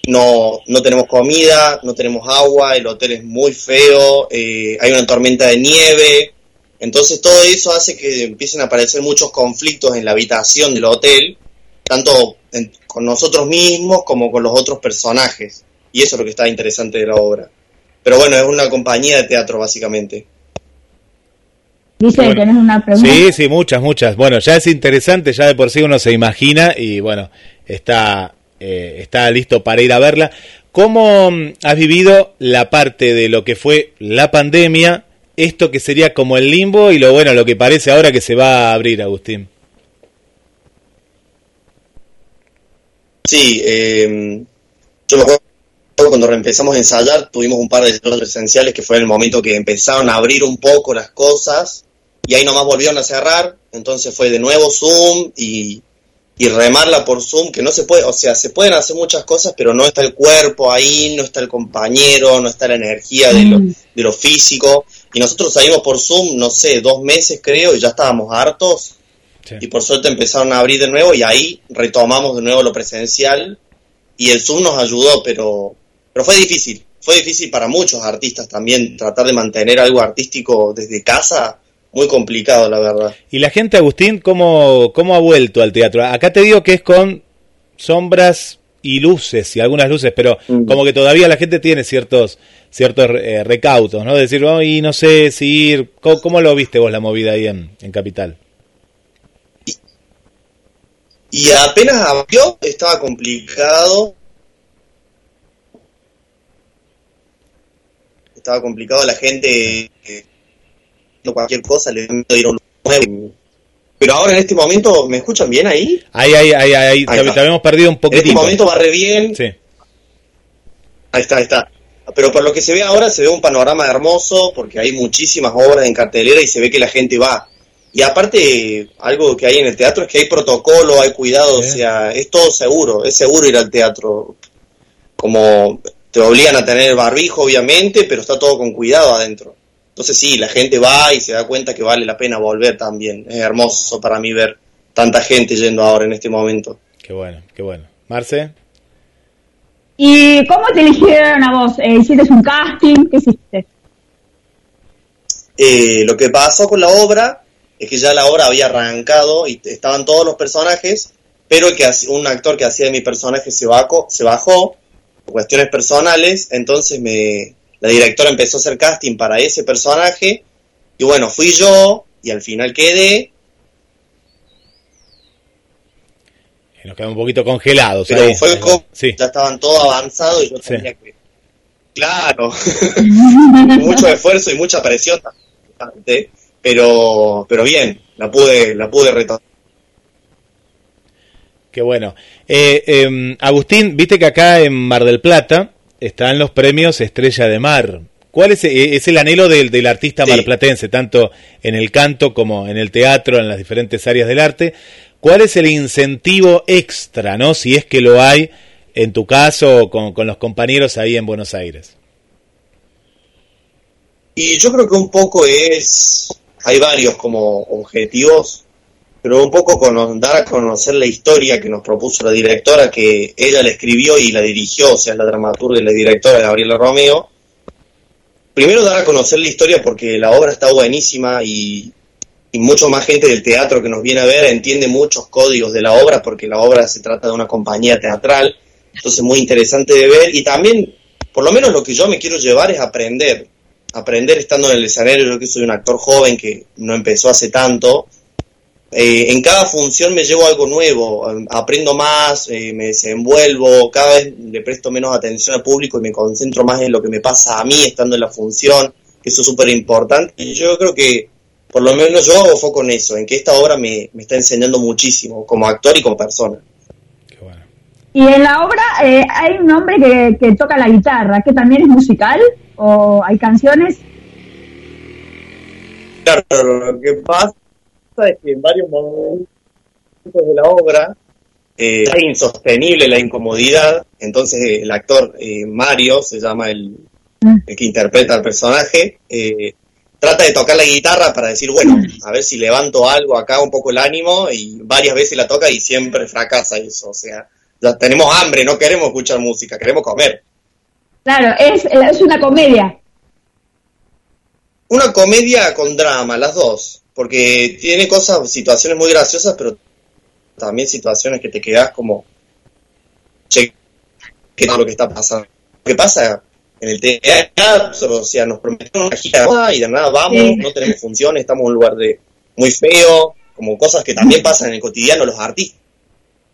no, no tenemos comida, no tenemos agua, el hotel es muy feo, eh, hay una tormenta de nieve, entonces todo eso hace que empiecen a aparecer muchos conflictos en la habitación del hotel, tanto en- con nosotros mismos como con los otros personajes, y eso es lo que está interesante de la obra. Pero bueno, es una compañía de teatro básicamente. Dice, Bueno. tenés una pregunta. Sí, sí, muchas, muchas. Bueno, ya es interesante, ya de por sí uno se imagina y bueno, está, eh, está listo para ir a verla. ¿Cómo mm, has vivido la parte de lo que fue la pandemia, esto que sería como el limbo y lo bueno, lo que parece ahora que se va a abrir, Agustín? Sí, eh, yo me acuerdo cuando empezamos a ensayar, tuvimos un par de shows presenciales que fue el momento que empezaron a abrir un poco las cosas y ahí nomás volvieron a cerrar, entonces fue de nuevo Zoom y, y remarla por Zoom, que no se puede, o sea, se pueden hacer muchas cosas, pero no está el cuerpo ahí, no está el compañero, no está la energía de lo, Mm. de lo físico. Y nosotros salimos por Zoom, no sé, dos meses creo, y ya estábamos hartos Sí. y por suerte empezaron a abrir de nuevo y ahí retomamos de nuevo lo presencial y el Zoom nos ayudó, pero, pero fue difícil, fue difícil para muchos artistas también tratar de mantener algo artístico desde casa, muy complicado la verdad. Y la gente, Agustín, ¿cómo, cómo ha vuelto al teatro? Acá te digo que es con sombras y luces y algunas luces, pero Mm. como que todavía la gente tiene ciertos ciertos eh, recautos, ¿no? De decir, oh, y no sé si ir... ¿Cómo, cómo lo viste vos la movida ahí en, en Capital? Y apenas abrió, estaba complicado. Estaba complicado, la gente cualquier cosa le miedo ir a un nuevo. Pero ahora en este momento, ¿me escuchan bien ahí? Ahí, ahí, ahí, ahí, Ahí te, habíamos perdido un En este poquitito. momento va re bien. Sí. Ahí está, ahí está. Pero por lo que se ve ahora, se ve un panorama hermoso, porque hay muchísimas obras en cartelera y se ve que la gente va. Y aparte, algo que hay en el teatro es que hay protocolo, hay cuidado, Sí. o sea, es todo seguro, es seguro ir al teatro. Como te obligan a tener barbijo, obviamente, pero está todo con cuidado adentro. Entonces sí, la gente va y se da cuenta que vale la pena volver también. Es hermoso para mí ver tanta gente yendo ahora en este momento. Qué bueno, qué bueno. Marce, ¿Y cómo te eligieron a vos? Eh, ¿Hiciste un casting? ¿Qué hiciste? Eh, lo que pasó con la obra es que ya la obra había arrancado y estaban todos los personajes, pero el que un actor que hacía de mi personaje se bajó, se bajó por cuestiones personales, entonces me, la directora empezó a hacer casting para ese personaje Y bueno, fui yo y al final quedé, Y nos quedamos un poquito congelados. pero ahí. fue como, Sí. ya estaban todos avanzados y yo Sí. tenía que... Claro, mucho esfuerzo y mucha presión también, pero, pero bien, la pude, la pude retomar. Qué bueno. Eh, eh, Agustín, viste que acá en Mar del Plata están los premios Estrella de Mar. ¿Cuál es, eh, es el anhelo del, del artista Sí. marplatense, tanto en el canto como en el teatro, en las diferentes áreas del arte? ¿Cuál es el incentivo extra, no? Si es que lo hay en tu caso o con, con los compañeros ahí en Buenos Aires. Y yo creo que un poco es, hay varios como objetivos, pero un poco con, dar a conocer la historia que nos propuso la directora, que ella la escribió y la dirigió, o sea, la dramaturga y la directora Gabriela Romeo. Primero dar a conocer la historia porque la obra está buenísima y, y mucho más gente del teatro que nos viene a ver entiende muchos códigos de la obra porque la obra se trata de una compañía teatral, entonces muy interesante de ver y también, por lo menos lo que yo me quiero llevar es aprender, aprender estando en el escenario, yo que soy un actor joven que no empezó hace tanto, eh, en cada función me llevo algo nuevo, aprendo más, eh, me desenvuelvo, cada vez le presto menos atención al público y me concentro más en lo que me pasa a mí estando en la función, que eso es súper importante. Y yo creo que, por lo menos yo hago foco en eso, en que esta obra me, me está enseñando muchísimo, como actor y como persona. Qué bueno. Y en la obra eh, hay un hombre que, que toca la guitarra, que también es musical, o hay canciones. Claro, lo que pasa es que en varios momentos de la obra eh, es insostenible la incomodidad, entonces eh, el actor eh, Mario, se llama el, el que interpreta al personaje, eh, trata de tocar la guitarra para decir, bueno, a ver si levanto algo acá, un poco el ánimo, y varias veces la toca y siempre fracasa eso, o sea, ya tenemos hambre, no queremos escuchar música, queremos comer. Claro, es, es una comedia. Una comedia con drama, las dos, porque tiene cosas, situaciones muy graciosas, pero también situaciones que te quedas como, che, ¿qué es lo que está pasando? ¿Qué pasa en el teatro? O sea, nos prometieron una gira y de nada vamos, Sí. no tenemos funciones, estamos en un lugar de muy feo, como cosas que también pasan en el cotidiano los artistas.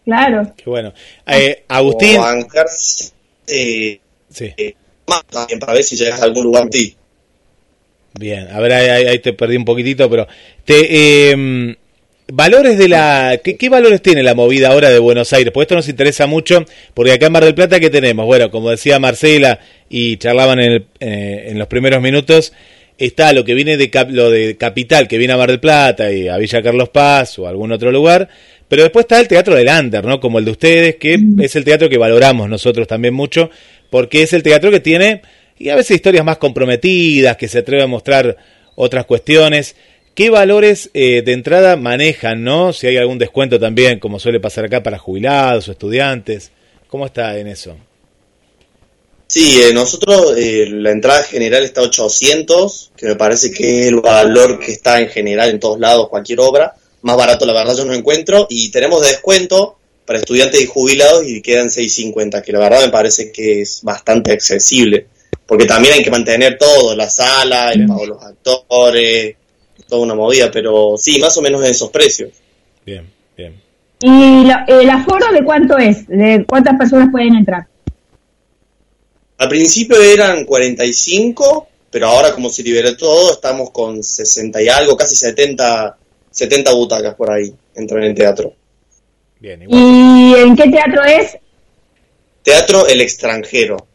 Claro. Qué bueno. Eh, Agustín. O bancarse eh, Sí. eh, más también para ver si llegas a algún lugar. Sí. Bien, a ver, ahí, te perdí un poquitito, pero te, eh, valores de la, ¿qué, qué valores tiene la movida ahora de Buenos Aires? Porque esto nos interesa mucho, porque acá en Mar del Plata qué tenemos, bueno, como decía Marcela y charlaban en, el- eh, en los primeros minutos, está lo que viene de cap- lo de capital, que viene a Mar del Plata y a Villa Carlos Paz o algún otro lugar, pero después está el teatro del Under, ¿no? Como el de ustedes, que es el teatro que valoramos nosotros también mucho, porque es el teatro que tiene y a veces historias más comprometidas, que se atreve a mostrar otras cuestiones. ¿Qué valores eh, de entrada manejan, no? Si hay algún descuento también, como suele pasar acá para jubilados o estudiantes. ¿Cómo está en eso? Sí, eh, nosotros eh, la entrada general está a 800, que me parece que es el valor que está en general en todos lados, cualquier obra. Más barato, la verdad, yo no encuentro. Y tenemos descuento para estudiantes y jubilados y quedan 650, que la verdad me parece que es bastante accesible. Porque también hay que mantener todo, la sala, el pago de los actores, toda una movida, pero sí, más o menos en esos precios. Bien, bien. ¿Y la- el aforo de cuánto es? ¿De cuántas personas pueden entrar? Al principio eran 45, pero ahora como se liberó todo, estamos con 60 y algo, casi 70, 70 butacas por ahí, entran en el teatro. Bien, igual. ¿Y en qué teatro es? Teatro El Extranjero.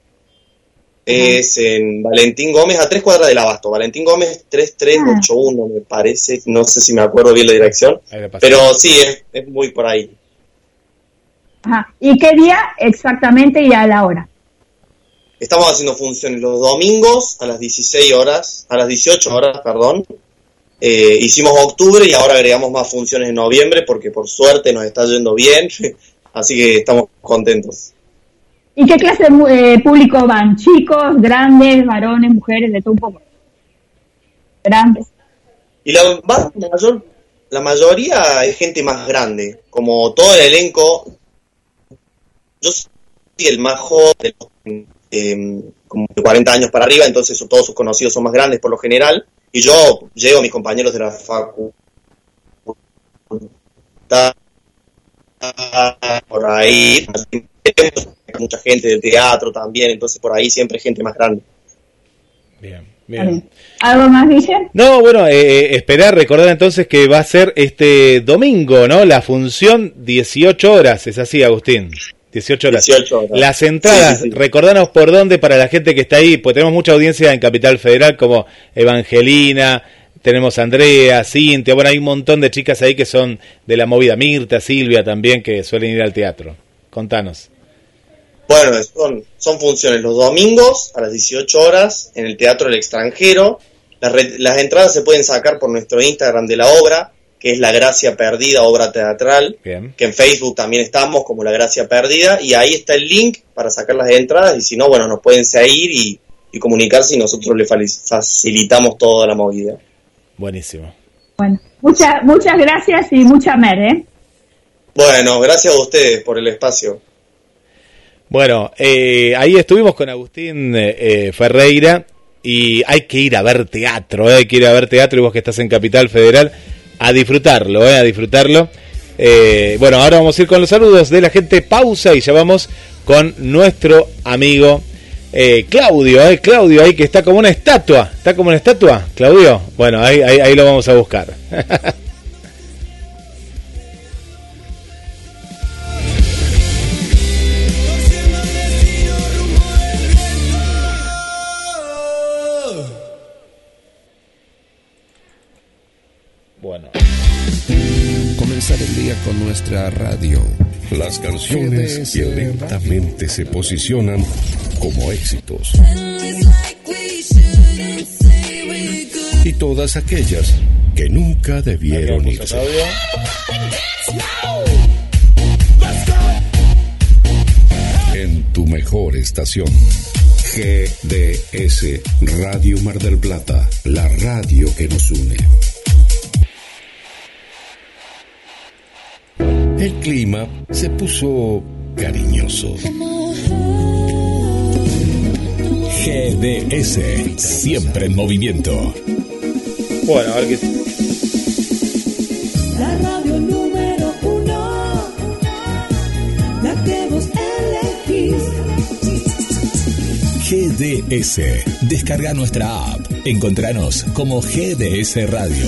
Es en Valentín Gómez, a tres cuadras del Abasto. Valentín Gómez 3381, me parece. No sé si me acuerdo bien la dirección. Pero sí, es, es muy por ahí. Ajá. ¿Y qué día exactamente y a la hora? Estamos haciendo funciones los domingos a las 16 horas, a las 18 horas, perdón. Eh, hicimos octubre y ahora agregamos más funciones en noviembre porque por suerte nos está yendo bien. Así que estamos contentos. ¿Y qué clase de eh, público van? ¿Chicos, grandes, varones, mujeres, de todo un poco? Grandes. Y la, va- mayor, la mayoría es gente más grande, como todo el elenco. Yo soy el más joven, de los, eh, como de 40 años para arriba, entonces todos sus conocidos son más grandes por lo general. y yo llego a mis compañeros de la facultad por ahí, mucha gente del teatro también, entonces por ahí siempre gente más grande. Bien, bien. ¿Algo más, Guille? No, bueno, eh, eh, esperar, recordar entonces que va a ser este domingo, ¿no? La función 18 horas, es así, Agustín. 18 horas. 18 horas. Las entradas, Sí, sí, sí. recordanos por dónde para la gente que está ahí, pues tenemos mucha audiencia en Capital Federal como Evangelina, tenemos a Andrea, Cintia, bueno, hay un montón de chicas ahí que son de la movida, Mirta, Silvia también, que suelen ir al teatro. Contanos. Bueno, son, son funciones los domingos a las 18 horas en el Teatro del Extranjero. Las, re- las entradas se pueden sacar por nuestro Instagram de la obra, que es La Gracia Perdida, obra teatral, Bien. que en Facebook también estamos como La Gracia Perdida, y ahí está el link para sacar las entradas, y si no, bueno, nos pueden seguir y, y comunicarse y nosotros le facilitamos toda la movida. Buenísimo. Bueno, muchas muchas gracias y mucha mer, ¿eh? Bueno, gracias a ustedes por el espacio. Bueno, eh, ahí estuvimos con Agustín eh, eh, Ferreira y hay que ir a ver teatro, eh, hay que ir a ver teatro y vos que estás en Capital Federal, a disfrutarlo, eh, a disfrutarlo. Eh, bueno, ahora vamos a ir con los saludos de la gente, pausa y ya vamos con nuestro amigo Claudio, Claudio ahí que está como una estatua, está como una estatua, Claudio, bueno, ahí, ahí lo vamos a buscar. Comenzar el día con nuestra radio. Las canciones que lentamente se posicionan como éxitos. Y todas aquellas que nunca debieron irse. En tu mejor estación. GDS Radio Mar del Plata, la radio que nos une. El clima se puso cariñoso. GDS, siempre en movimiento. Bueno, a ver qué... La radio número uno, la que vos elegís. GDS, descarga nuestra app. Encontranos como GDS Radio.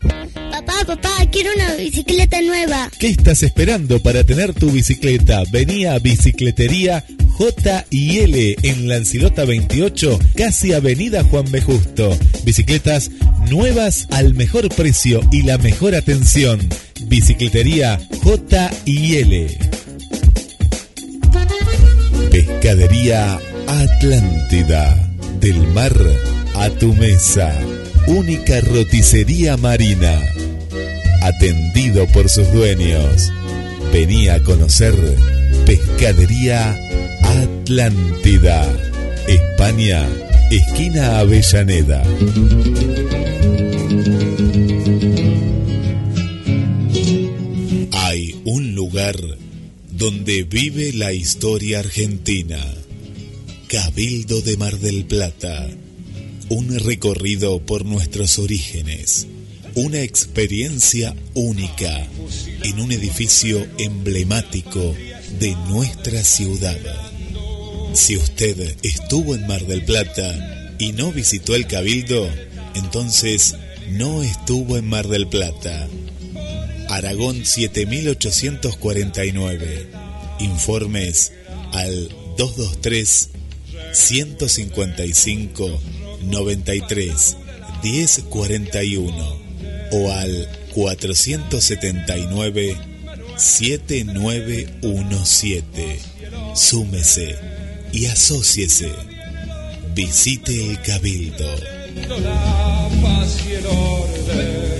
Papá, papá, quiero una bicicleta nueva. ¿Qué estás esperando para tener tu bicicleta? Vení a Bicicletería J y L en Lancilota 28, casi Avenida Juan B. Justo. Bicicletas nuevas al mejor precio y la mejor atención. Bicicletería J y L. Pescadería Atlántida. Del mar a tu mesa. Única roticería marina. Atendido por sus dueños. Venía a conocer Pescadería Atlántida. España, esquina Avellaneda. Hay un lugar donde vive la historia argentina. Cabildo de Mar del Plata. Un recorrido por nuestros orígenes. Una experiencia única en un edificio emblemático de nuestra ciudad. Si usted estuvo en Mar del Plata y no visitó el Cabildo, entonces no estuvo en Mar del Plata. Aragón 7849. Informes al 223 155 93 1041 o al 479 7917. Súmese y asóciese. Visite el Cabildo. La paz y el orden.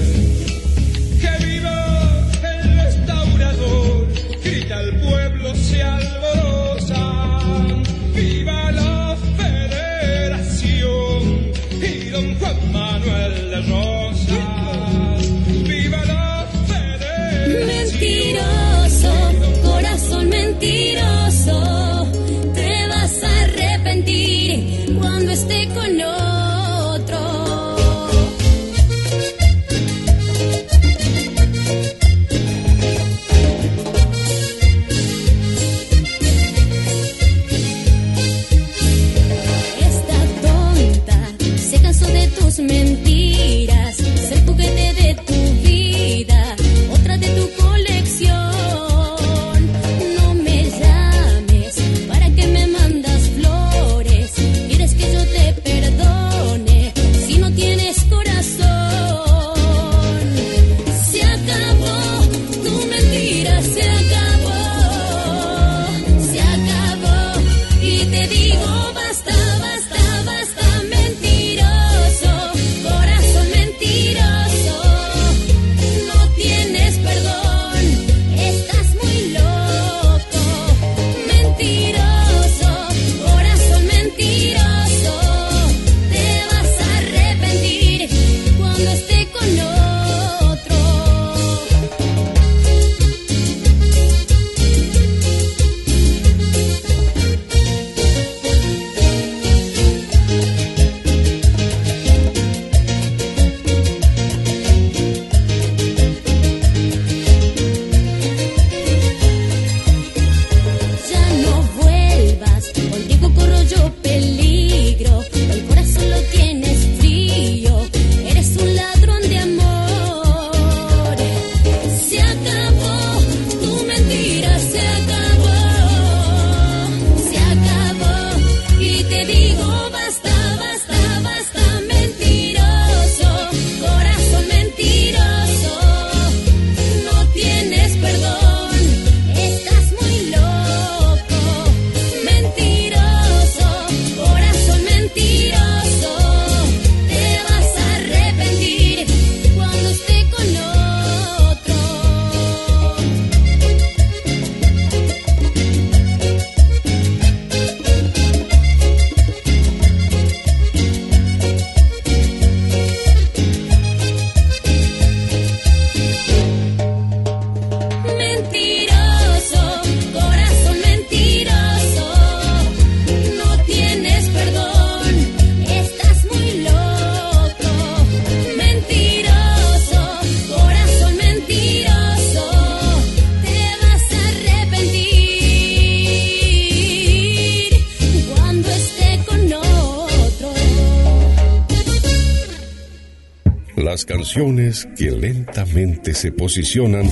que lentamente se posicionan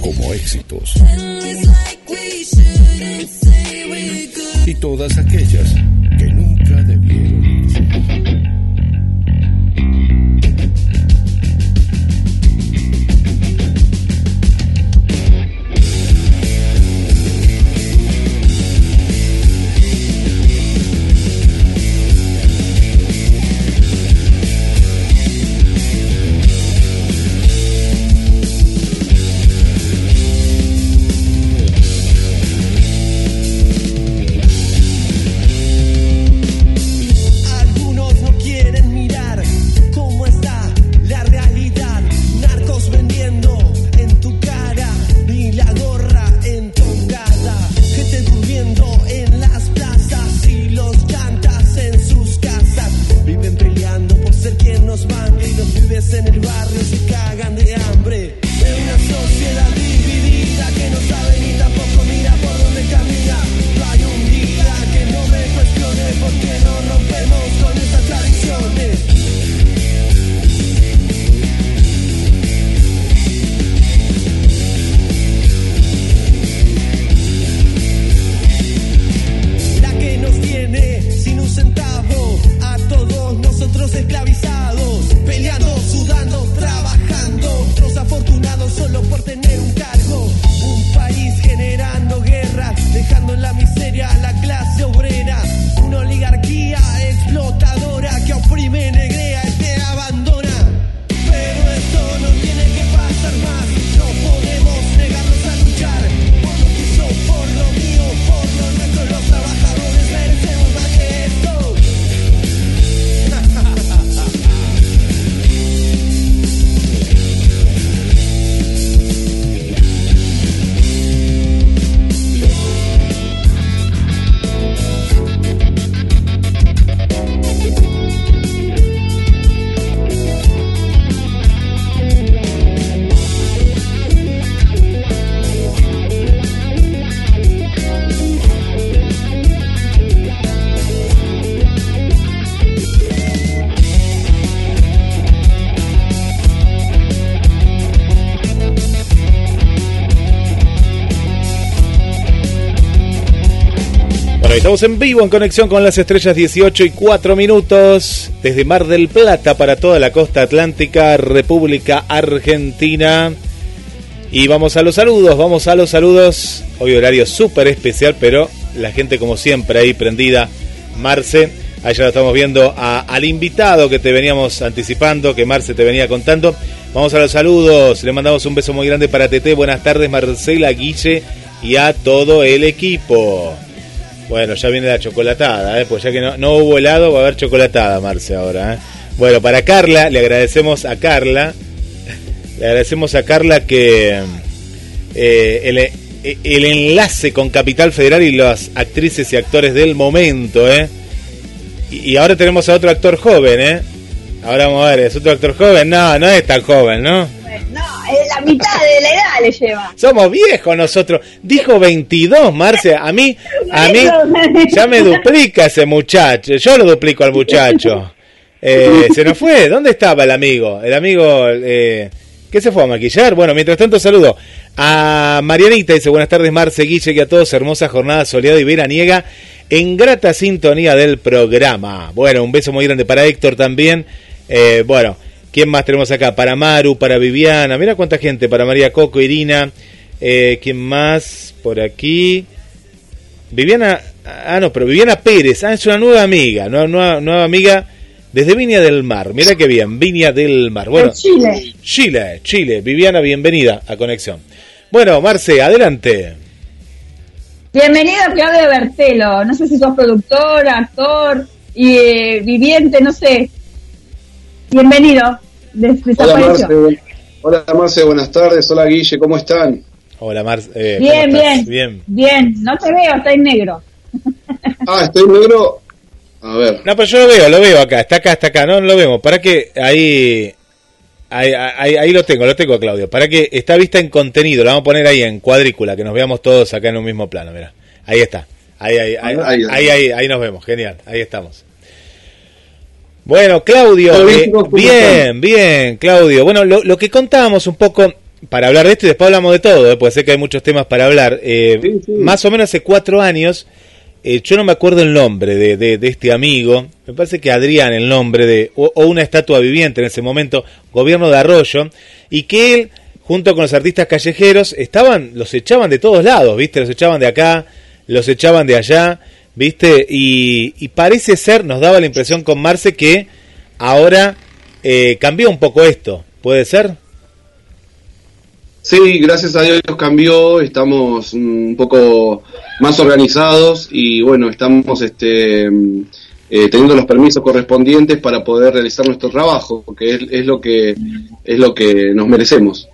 como éxitos. Y todas aquellas estamos en vivo en conexión con las estrellas 18 y 4 minutos desde Mar del Plata para toda la costa atlántica, República Argentina. Y vamos a los saludos, vamos a los saludos. Hoy horario súper especial, pero la gente como siempre ahí prendida. Marce, ya lo estamos viendo al invitado que te veníamos anticipando, que Marce te venía contando. Vamos a los saludos, le mandamos un beso muy grande para Tete. Buenas tardes Marcela, Guille y a todo el equipo. Bueno, ya viene la chocolatada, ¿eh? pues ya que no, no hubo helado, va a haber chocolatada, Marce, ahora. ¿eh? Bueno, para Carla, le agradecemos a Carla, le agradecemos a Carla que eh, el, el enlace con Capital Federal y las actrices y actores del momento, ¿eh? Y, y ahora tenemos a otro actor joven, ¿eh? Ahora vamos a ver, ¿es otro actor joven? No, no es tan joven, ¿no? Mitad de la edad le lleva. Somos viejos nosotros. Dijo 22, Marcia. A mí, a mí ya me duplica ese muchacho. Yo lo duplico al muchacho. Eh, se nos fue. ¿Dónde estaba el amigo? El amigo, eh, ¿qué se fue a maquillar? Bueno, mientras tanto saludo a Marianita. Dice, buenas tardes, Marce Guille, y a todos. Hermosa jornada soleada y veraniega en grata sintonía del programa. Bueno, un beso muy grande para Héctor también. Eh, bueno, ¿quién más tenemos acá? Para Maru, para Viviana. Mira cuánta gente. Para María Coco, Irina. Eh, ¿Quién más? Por aquí. Viviana. Ah, no, pero Viviana Pérez. Ah, es una nueva amiga. Nueva, nueva, nueva amiga desde Viña del Mar. Mira qué bien. Viña del Mar. Bueno, En Chile. Chile, Chile. Viviana, bienvenida a Conexión. Bueno, Marce, adelante. Bienvenido Claudio Bertelo. No sé si sos productor, actor, y, eh, viviente, no sé. Bienvenido. Des- Hola. Marce, hola Marce, buenas tardes. Hola Guille, ¿cómo están? Hola, Marce. eh, Bien, ¿cómo estás? bien, Bien. bien. No te veo, está en negro. Ah, estoy negro. A ver. No, pero yo lo veo, lo veo acá. Está acá, está acá. No, no lo vemos. Para que ahí, ahí, ahí, ahí lo tengo, lo tengo, Claudio. Para que está vista en contenido. La vamos a poner ahí en cuadrícula, que nos veamos todos acá en un mismo plano. Mira, ahí está. Ahí, ahí, ahí, Ahí, ahí, ahí, ahí nos vemos. Genial. Ahí estamos. Bueno, Claudio, eh, chicos, ¿cómo bien, bien, Claudio. Bueno, lo, lo que contábamos un poco para hablar de esto y después hablamos de todo, eh, porque sé que hay muchos temas para hablar. Eh, Más o menos hace cuatro años, eh, yo no me acuerdo el nombre de, de- de este amigo, me parece que Adrián el nombre de, o, o una estatua viviente en ese momento, gobierno de Arroyo, y que él, junto con los artistas callejeros, estaban, los echaban de todos lados, ¿viste? Los echaban de acá, los echaban de allá, ¿viste? Y, y parece ser, nos daba la impresión con Marce que ahora eh, cambió un poco esto, ¿puede ser? Sí, gracias a Dios cambió, estamos mm, un poco más organizados y bueno, estamos este, mm, eh, teniendo los permisos correspondientes para poder realizar nuestro trabajo, que es, es lo que es lo que nos merecemos.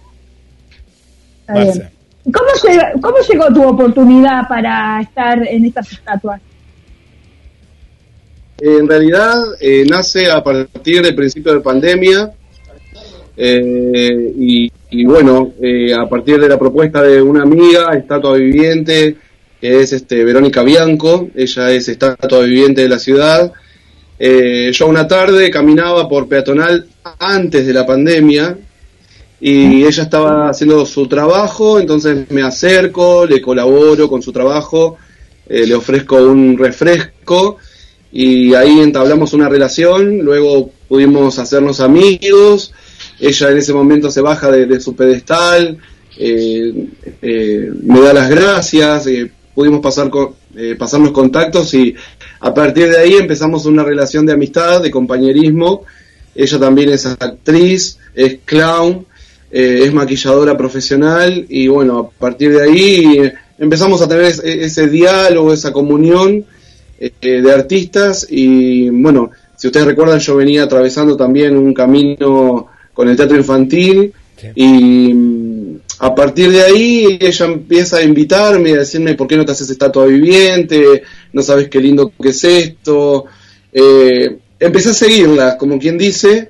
Está bien. ¿Cómo, ¿Cómo llegó tu oportunidad para estar en estas estatuas? En realidad eh, nace a partir del principio de pandemia eh, y, y bueno, eh, a partir de la propuesta de una amiga, estatua viviente, que es este Verónica Bianco, ella es estatua viviente de la ciudad. Eh, yo una tarde caminaba por peatonal antes de la pandemia y ella estaba haciendo su trabajo, entonces me acerco, le colaboro con su trabajo, le ofrezco un refresco y ahí entablamos una relación, luego pudimos hacernos amigos, ella en ese momento se baja de, su pedestal, eh, eh, me da las gracias, eh, pudimos pasar con, pasarnos contactos y a partir de ahí empezamos una relación de amistad, de compañerismo, ella también es actriz, es clown, es maquilladora profesional y bueno, a partir de ahí empezamos a tener ese, ese diálogo, esa comunión eh, de artistas y bueno, si ustedes recuerdan yo venía atravesando también un camino con el teatro infantil y mm, a partir de ahí ella empieza a invitarme, a decirme por qué no te haces estatua viviente, no sabes qué lindo que es esto. Eh, empecé a seguirla, como quien dice,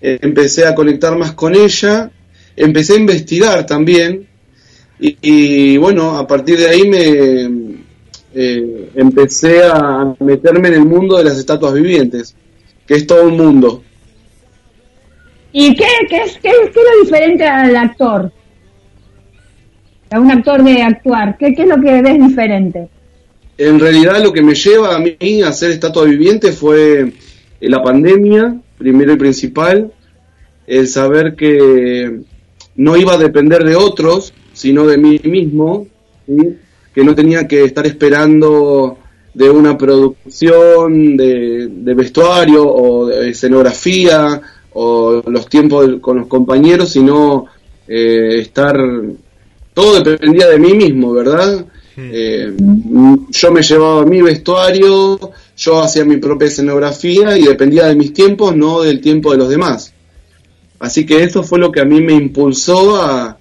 eh, empecé a conectar más con ella, empecé a investigar también y, y, bueno, a partir de ahí me eh, empecé a meterme en el mundo de las estatuas vivientes, que es todo un mundo. ¿Y qué, qué, es, qué, qué es lo diferente al actor? A un actor de actuar. ¿Qué, qué es lo que ves diferente? en realidad lo que me lleva a mí a ser estatua viviente fue eh, la pandemia, primero y principal, el saber que no iba a depender de otros, sino de mí mismo, ¿sí? Que no tenía que estar esperando de una producción de, de vestuario o de escenografía o los tiempos con los compañeros, sino eh, estar... Todo dependía de mí mismo, ¿verdad? Eh, yo me llevaba mi vestuario, yo hacía mi propia escenografía y dependía de mis tiempos, no del tiempo de los demás. Así que eso fue lo que a mí me impulsó a,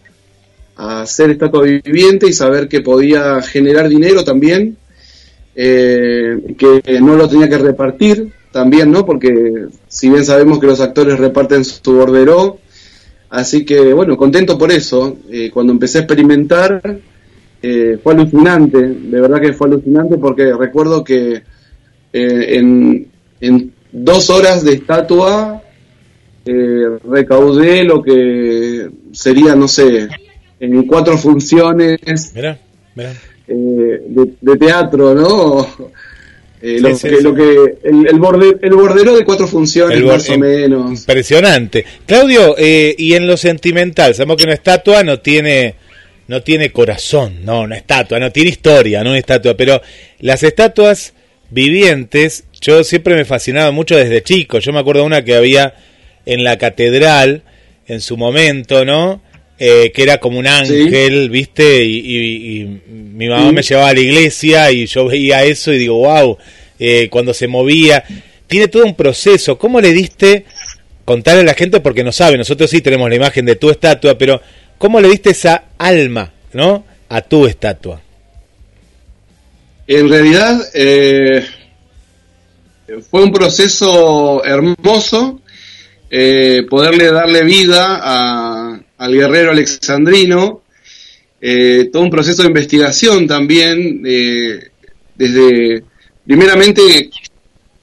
a ser estatua viviente y saber que podía generar dinero también, eh, que no lo tenía que repartir también, ¿no? Porque si bien sabemos que los actores reparten su bordero, así que bueno, contento por eso. Eh, cuando empecé a experimentar, eh, fue alucinante, de verdad que fue alucinante porque recuerdo que en, en dos horas de estatua eh, recaudé lo que sería, no sé, en cuatro funciones Mirá, mirá. eh, de, de teatro, ¿no? Eh, Sí, lo, sí, que, sí. lo que el, el, borde- el bordero de cuatro funciones El más o menos. Impresionante. Claudio, eh, y en lo sentimental, sabemos que una estatua no tiene no tiene corazón, no, una estatua, no tiene historia, no una estatua, pero las estatuas vivientes, yo siempre me fascinaba mucho desde chico. Yo me acuerdo de una que había en la catedral en su momento, ¿no? Eh, que era como un ángel, ¿viste? Y, y- y mi mamá Sí. me llevaba a la iglesia y yo veía eso y digo, wow, cuando se movía. Tiene todo un proceso. ¿Cómo le diste, contarle a la gente, porque no sabe, nosotros sí tenemos la imagen de tu estatua, pero ¿cómo le diste esa alma, ¿no? A tu estatua. En realidad eh, fue un proceso hermoso eh, poderle darle vida a- al guerrero alexandrino, eh, todo un proceso de investigación también, eh, desde, primeramente,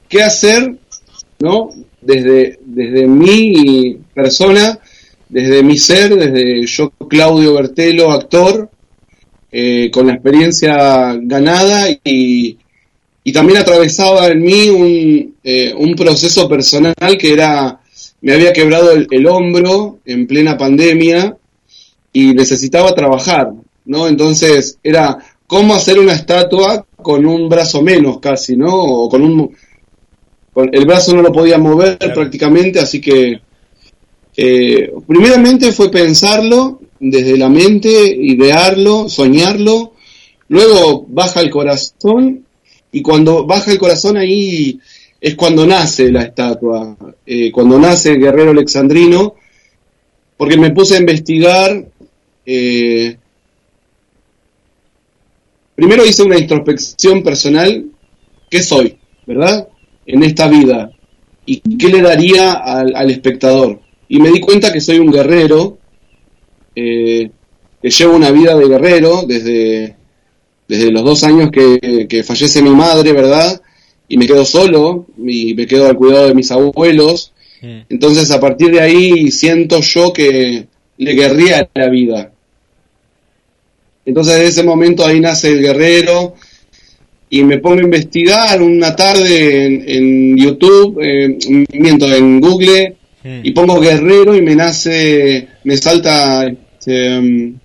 qué hacer, ¿no? Desde, desde mi persona, desde mi ser, desde yo, Claudio Bertelo, actor, eh, con la experiencia ganada y, y también atravesaba en mí un, un proceso personal que era, me había quebrado el, el hombro en plena pandemia y necesitaba trabajar, ¿no? Entonces era cómo hacer una estatua con un brazo menos casi, ¿no? O con un... con- el brazo no lo podía mover prácticamente, así que eh, primeramente fue pensarlo desde la mente, idearlo, soñarlo, luego baja el corazón y cuando baja el corazón ahí es cuando nace la estatua, eh, cuando nace el guerrero alexandrino, porque me puse a investigar, eh, primero hice una introspección personal, ¿qué soy? ¿Verdad? En esta vida. ¿Y qué le daría al, espectador? Y me di cuenta que soy un guerrero, eh, que llevo una vida de guerrero desde, desde los dos años que fallece mi madre, ¿verdad? Y me quedo solo, y me quedo al cuidado de mis abuelos. Entonces a partir de ahí siento yo que le guerré a la vida. Entonces en ese momento ahí nace el guerrero y me pongo a investigar una tarde en, en YouTube, eh, miento, en Google, y pongo guerrero y me nace, me salta este, um,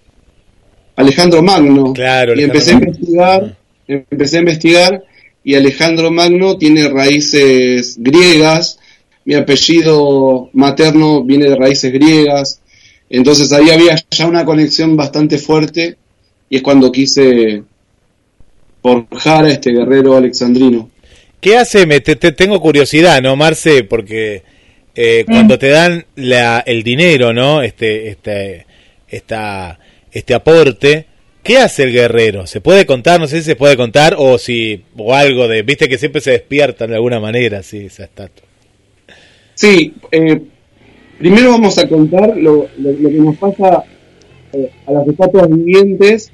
Alejandro Magno. Claro, y Alejandro empecé a investigar, empecé a investigar y Alejandro Magno tiene raíces griegas, mi apellido materno viene de raíces griegas, entonces ahí había ya una conexión bastante fuerte y es cuando quise forjar a este guerrero alexandrino. ¿Qué hace? Me, te, te- tengo curiosidad, ¿no, Marce? Porque eh, cuando te dan la, el dinero, ¿no? Este, este, esta, este aporte, ¿qué hace el guerrero? ¿Se puede contar? No sé si se puede contar o si o algo de, viste que siempre se despiertan de alguna manera, sí, esa estatua. Sí, eh, primero vamos a contar lo, lo- lo que nos pasa eh, a las estatuas vivientes.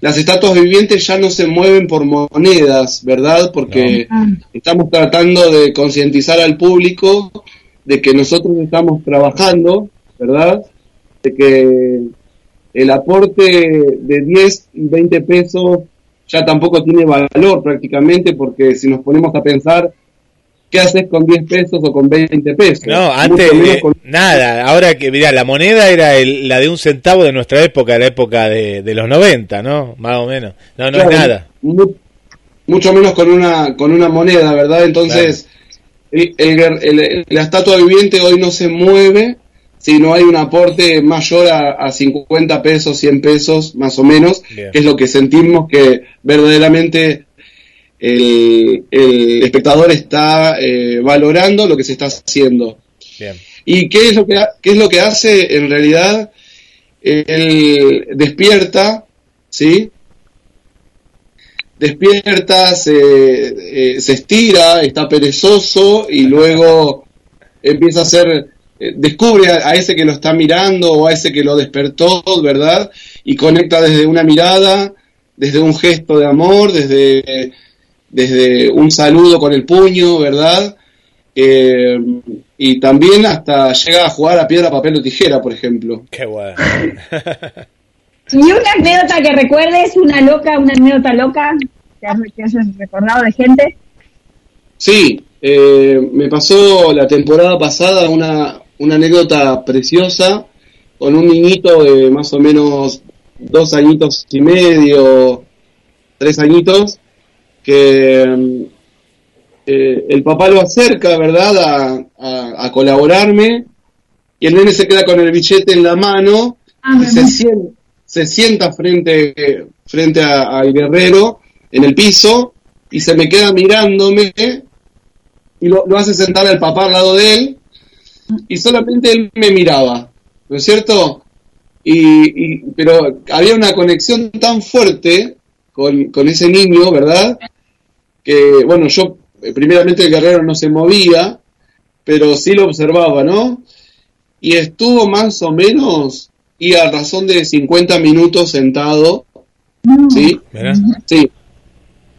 Las estatuas vivientes ya no se mueven por monedas, ¿verdad? Porque estamos tratando de concientizar al público de que nosotros estamos trabajando, ¿verdad? De que el aporte de 10 y 20 pesos ya tampoco tiene valor prácticamente porque si nos ponemos a pensar, ¿qué haces con 10 pesos o con 20 pesos? No, antes eh, con- nada, ahora que mirá, la moneda era el- la de un centavo de nuestra época, la época de, de los 90, ¿no? Más o menos. No, no Claro, es nada. mu- mucho menos con una con una moneda, ¿verdad? Entonces, el- la estatua viviente hoy no se mueve si no hay un aporte mayor a, a 50 pesos, 100 pesos, más o menos, Bien. que es lo que sentimos que verdaderamente el, el espectador está eh, valorando lo que se está haciendo. Bien. ¿Y qué es lo que, ha- qué es lo que hace en realidad? Él despierta, ¿sí? Despierta, se, eh, se estira, está perezoso y luego empieza a hacer, descubre a, a ese que lo está mirando o a ese que lo despertó, ¿verdad? Y conecta desde una mirada, desde un gesto de amor, desde, desde un saludo con el puño, ¿verdad? Eh, y también hasta llega a jugar a piedra, papel o tijera, por ejemplo. Qué bueno. Y una anécdota que recuerdes, una loca, una anécdota loca, que has, que hayas recordado de gente. Sí, eh, me pasó la temporada pasada una, una anécdota preciosa con un niñito de más o menos dos añitos y medio, tres añitos, que eh, el papá lo acerca, ¿verdad?, a, a- a colaborarme y el nene se queda con el billete en la mano y se sienta, se sienta frente, frente a- al guerrero en el piso y se me queda mirándome y lo, lo hace sentar al papá al lado de él y solamente él me miraba, ¿no es cierto? Y, y- pero había una conexión tan fuerte con, con ese niño, ¿verdad? Que, bueno, yo, eh, primeramente el guerrero no se movía, pero sí lo observaba, ¿no? Y estuvo más o menos, y a razón de 50 minutos sentado, ¿sí? Mirá. Sí.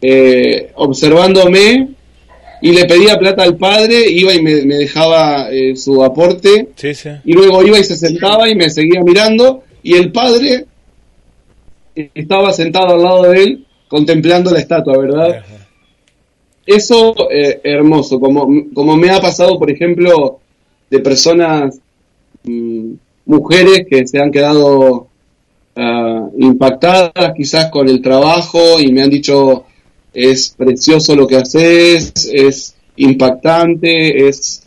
Eh, observándome y le pedía plata al padre, iba y me, me dejaba eh, su aporte Sí, sí. y luego iba y se sentaba y me seguía mirando y el padre estaba sentado al lado de él contemplando la estatua, ¿verdad? Eso eh, hermoso, como, como me ha pasado, por ejemplo, de personas, mm, mujeres que se han quedado ah, impactadas quizás con el trabajo y me han dicho es precioso lo que haces, es impactante, es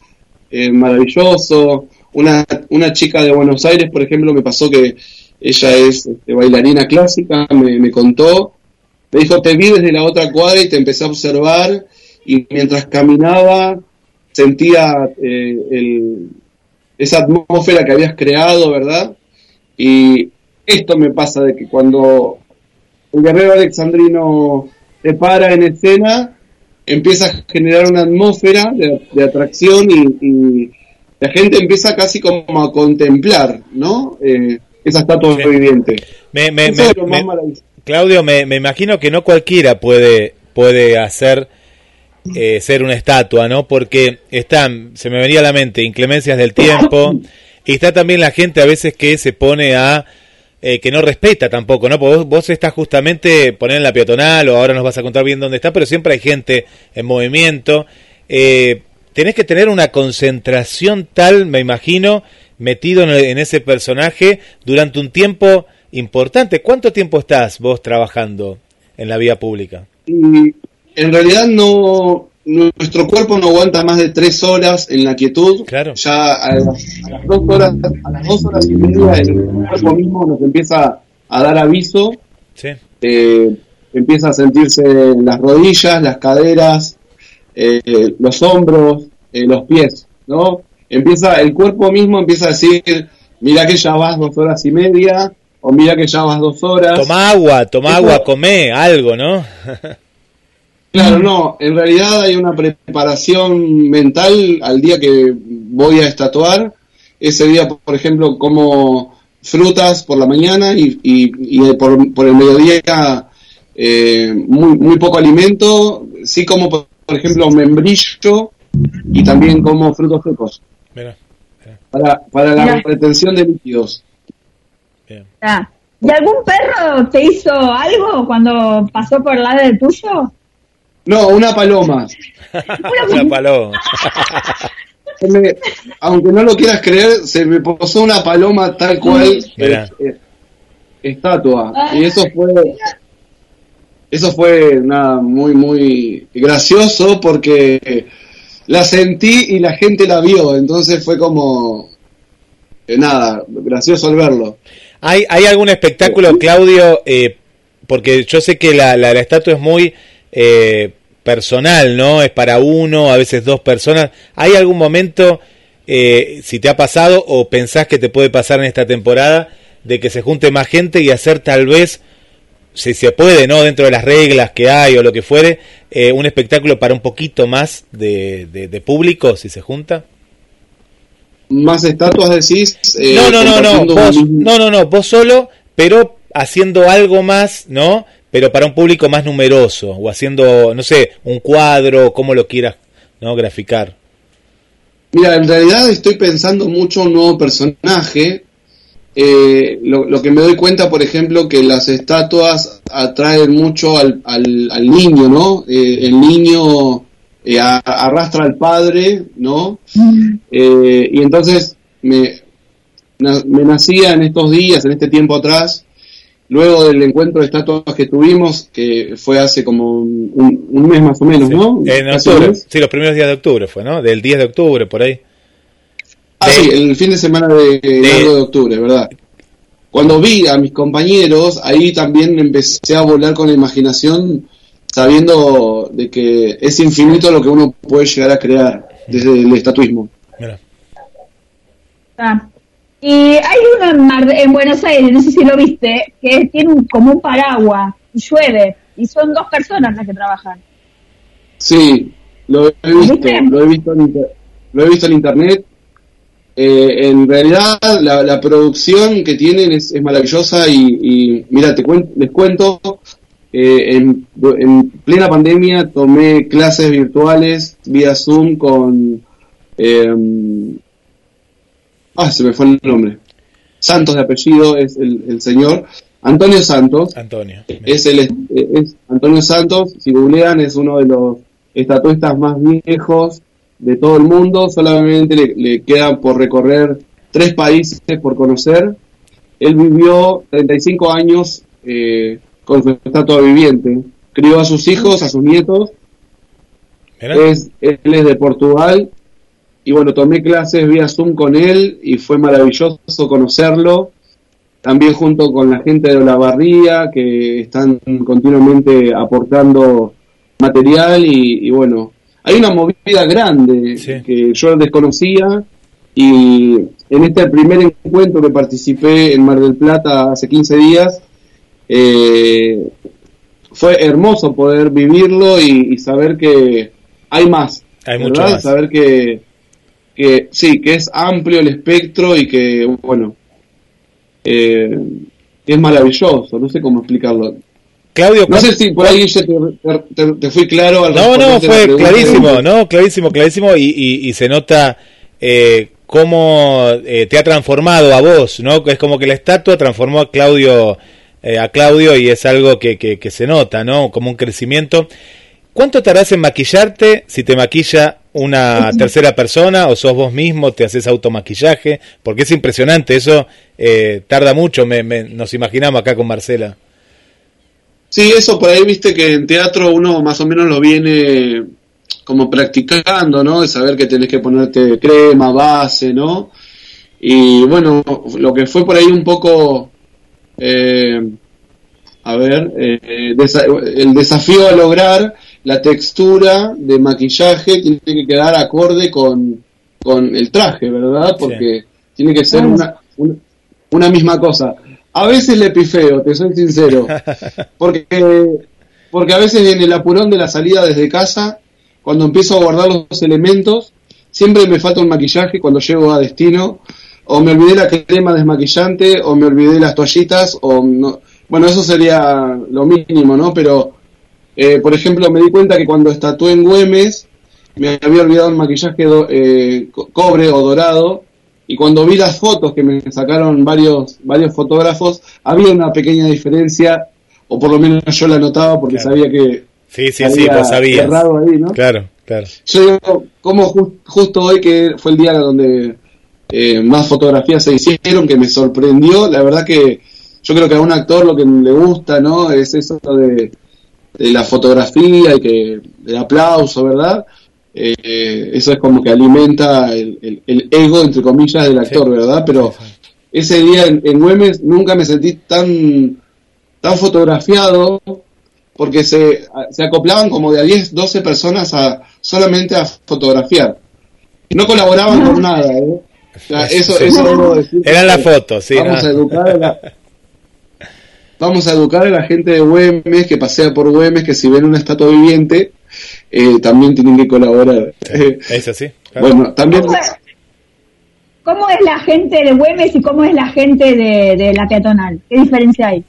eh, maravilloso. Una, una chica de Buenos Aires, por ejemplo, me pasó que ella es este, bailarina clásica, me, me contó, me dijo, te vi desde la otra cuadra y te empecé a observar y mientras caminaba sentía eh, el- esa atmósfera que habías creado, ¿verdad? Y esto me pasa de que cuando el guerrero alexandrino se para en escena, empieza a generar una atmósfera de, de atracción y, y la gente empieza casi como a contemplar, ¿no? Eh, esa estatua viviente. Me, me- Eso me- es lo más me- maravilloso. Claudio, me, me imagino que no cualquiera puede, puede hacer eh, ser una estatua, ¿no? Porque están, se me venía a la mente, inclemencias del tiempo, y está también la gente a veces que se pone a, eh, que no respeta tampoco, ¿no? Porque vos, vos estás justamente, poner en la peatonal, o ahora nos vas a contar bien dónde está, pero siempre hay gente en movimiento. Eh, tenés que tener una concentración tal, me imagino, metido en, en ese personaje durante un tiempo importante. ¿Cuánto tiempo estás vos trabajando en la vía pública? En realidad no nuestro cuerpo no aguanta más de tres horas en la quietud. Claro. Ya a las, a las dos horas, a las dos horas y media el cuerpo mismo nos empieza a dar aviso. Sí. Eh, empieza a sentirse las rodillas, las caderas, eh, los hombros, eh, los pies, ¿no? Empieza, el cuerpo mismo empieza a decir, mira que ya vas dos horas y media, o mira que ya vas dos horas. Toma agua, toma Eso- agua, come algo, ¿no? Claro, no, en realidad hay una preparación mental al día que voy a estatuar. Ese día, por ejemplo, como frutas por la mañana y, y- y por, por el mediodía eh, muy, muy poco alimento. Sí como, por, por ejemplo, membrillo y también como frutos secos Mira. para, para la Mira. retención de líquidos. Ah, ¿Y algún perro te hizo algo cuando pasó por el lado del tuyo? No, una paloma. Una paloma. Me- aunque no lo quieras creer, se me posó una paloma tal cual eh, eh, estatua. Y eso fue eso fue nada muy muy gracioso porque la sentí y la gente la vio, entonces fue como eh, nada, gracioso al verlo. ¿Hay, ¿Hay algún espectáculo, Claudio? Eh, porque yo sé que la, la, la estatua es muy eh, personal, ¿no? Es para uno, a veces dos personas. ¿Hay algún momento, eh, si te ha pasado o pensás que te puede pasar en esta temporada, de que se junte más gente y hacer tal vez, si se puede, ¿no? Dentro de las reglas que hay o lo que fuere, eh, un espectáculo para un poquito más de, de, de público, si se junta? Más estatuas decís. eh, no, no, no, no, vos, no, no, no, vos solo, pero haciendo algo más, ¿no? Pero para un público más numeroso, o haciendo, no sé, un cuadro, como lo quieras, ¿no? Graficar. Mira, en realidad estoy pensando mucho un nuevo personaje. Eh, lo, lo que me doy cuenta, por ejemplo, que las estatuas atraen mucho al, al, al niño, ¿no? Eh, el niño eh, a- arrastra al padre, ¿no? Eh, y entonces me, na- me nacía en estos días, en este tiempo atrás, luego del encuentro de estatuas que tuvimos, que fue hace como un, un- mes más o menos, ¿no? En octubre, sí, los primeros días de octubre fue, ¿no? Del 10 de octubre, por ahí. Ah, sí, el fin de semana de, largo de octubre, ¿verdad? Cuando vi a mis compañeros, ahí también empecé a volar con la imaginación, sabiendo de que es infinito lo que uno puede llegar a crear desde el estatuismo. Ah. Y hay uno en, Mar- en Buenos Aires, no sé si lo viste, que tiene un- como un paraguas y llueve. Y son dos personas las que trabajan. Sí, lo he visto, ¿Viste? lo he visto en, inter- lo he visto en internet. Eh, en realidad la, la producción que tienen es, es maravillosa y, y mira, te cuen- les cuento, eh, en, en plena pandemia tomé clases virtuales vía Zoom con... eh, ah, se me fue el nombre. Santos de apellido es el, el señor. Antonio Santos. Antonio. Es, el, es Antonio Santos, si googlean, es uno de los estatuistas más viejos de todo el mundo. Solamente le, le queda por recorrer tres países por conocer. Él vivió 35 años eh, con su estatua viviente. Crió a sus hijos, a sus nietos. Es, él es de Portugal. Y bueno, tomé clases vía Zoom con él y fue maravilloso conocerlo también junto con la gente de la barría que están continuamente aportando material y, y bueno, hay una movida grande que yo desconocía y en este primer encuentro que participé en Mar del Plata hace 15 días eh, fue hermoso poder vivirlo y, y saber que hay más. Hay ¿verdad? mucho más. Saber que, que sí, que es amplio el espectro y que, bueno, eh, es maravilloso, no sé cómo explicarlo. Claudio, no sé si por ahí te, te- te fui claro al No, no, fue clarísimo, no, clarísimo, clarísimo, y, y, y se nota eh, cómo eh, te ha transformado a vos, ¿no? Es como que la estatua transformó a Claudio, eh, a Claudio y es algo que, que, que se nota, ¿no? Como un crecimiento. ¿Cuánto tardás en maquillarte si te maquilla una tercera persona o sos vos mismo, te haces automaquillaje? Porque es impresionante, eso eh, tarda mucho, me, me- nos imaginamos acá con Marcela. Sí, eso por ahí viste que en teatro uno más o menos lo viene como practicando, ¿no? De saber que tenés que ponerte crema, base, ¿no? Y bueno, lo que fue por ahí un poco, eh, a ver, eh, desa- el desafío a lograr la textura de maquillaje tiene que quedar acorde con, con el traje, ¿verdad? Porque tiene que ser una, una, una misma cosa. A veces le pifeo, te soy sincero. Porque, porque a veces en el apurón de la salida desde casa, cuando empiezo a guardar los elementos, siempre me falta un maquillaje cuando llego a destino. O me olvidé la crema desmaquillante, o me olvidé las toallitas, o no. Bueno, eso sería lo mínimo, ¿no? Pero, eh, por ejemplo, me di cuenta que cuando estatué en Güemes, me había olvidado el maquillaje do- eh, co- cobre o dorado, y cuando vi las fotos que me sacaron varios, varios fotógrafos, había una pequeña diferencia, o por lo menos yo la notaba porque sabía que Sí, sí, sí, había vos sabías. errado ahí, ¿no? Claro, claro. Yo digo, como ju- justo hoy que fue el día donde eh, más fotografías se hicieron, que me sorprendió, la verdad que yo creo que a un actor lo que le gusta, ¿no? Es eso de, de la fotografía y que el aplauso, ¿verdad? Eh, eso es como que alimenta el, el- el ego, entre comillas, del actor, ¿verdad? Pero ese día en, en Güemes nunca me sentí tan, tan fotografiado porque se, se acoplaban como de a 10, 12 personas a solamente a fotografiar. Y no colaboraban con nada, ¿eh? O sea, eso, Sí. eso debo decir Eran las que fotos, sí. Vamos a educar a la, vamos a educar a la gente de Güemes que pasea por Güemes que si ven una estatua viviente eh, también tienen que colaborar. Es así. claro. bueno, también ¿Cómo es, cómo es la gente de Güemes y cómo es la gente de, de la peatonal? ¿Qué diferencia hay?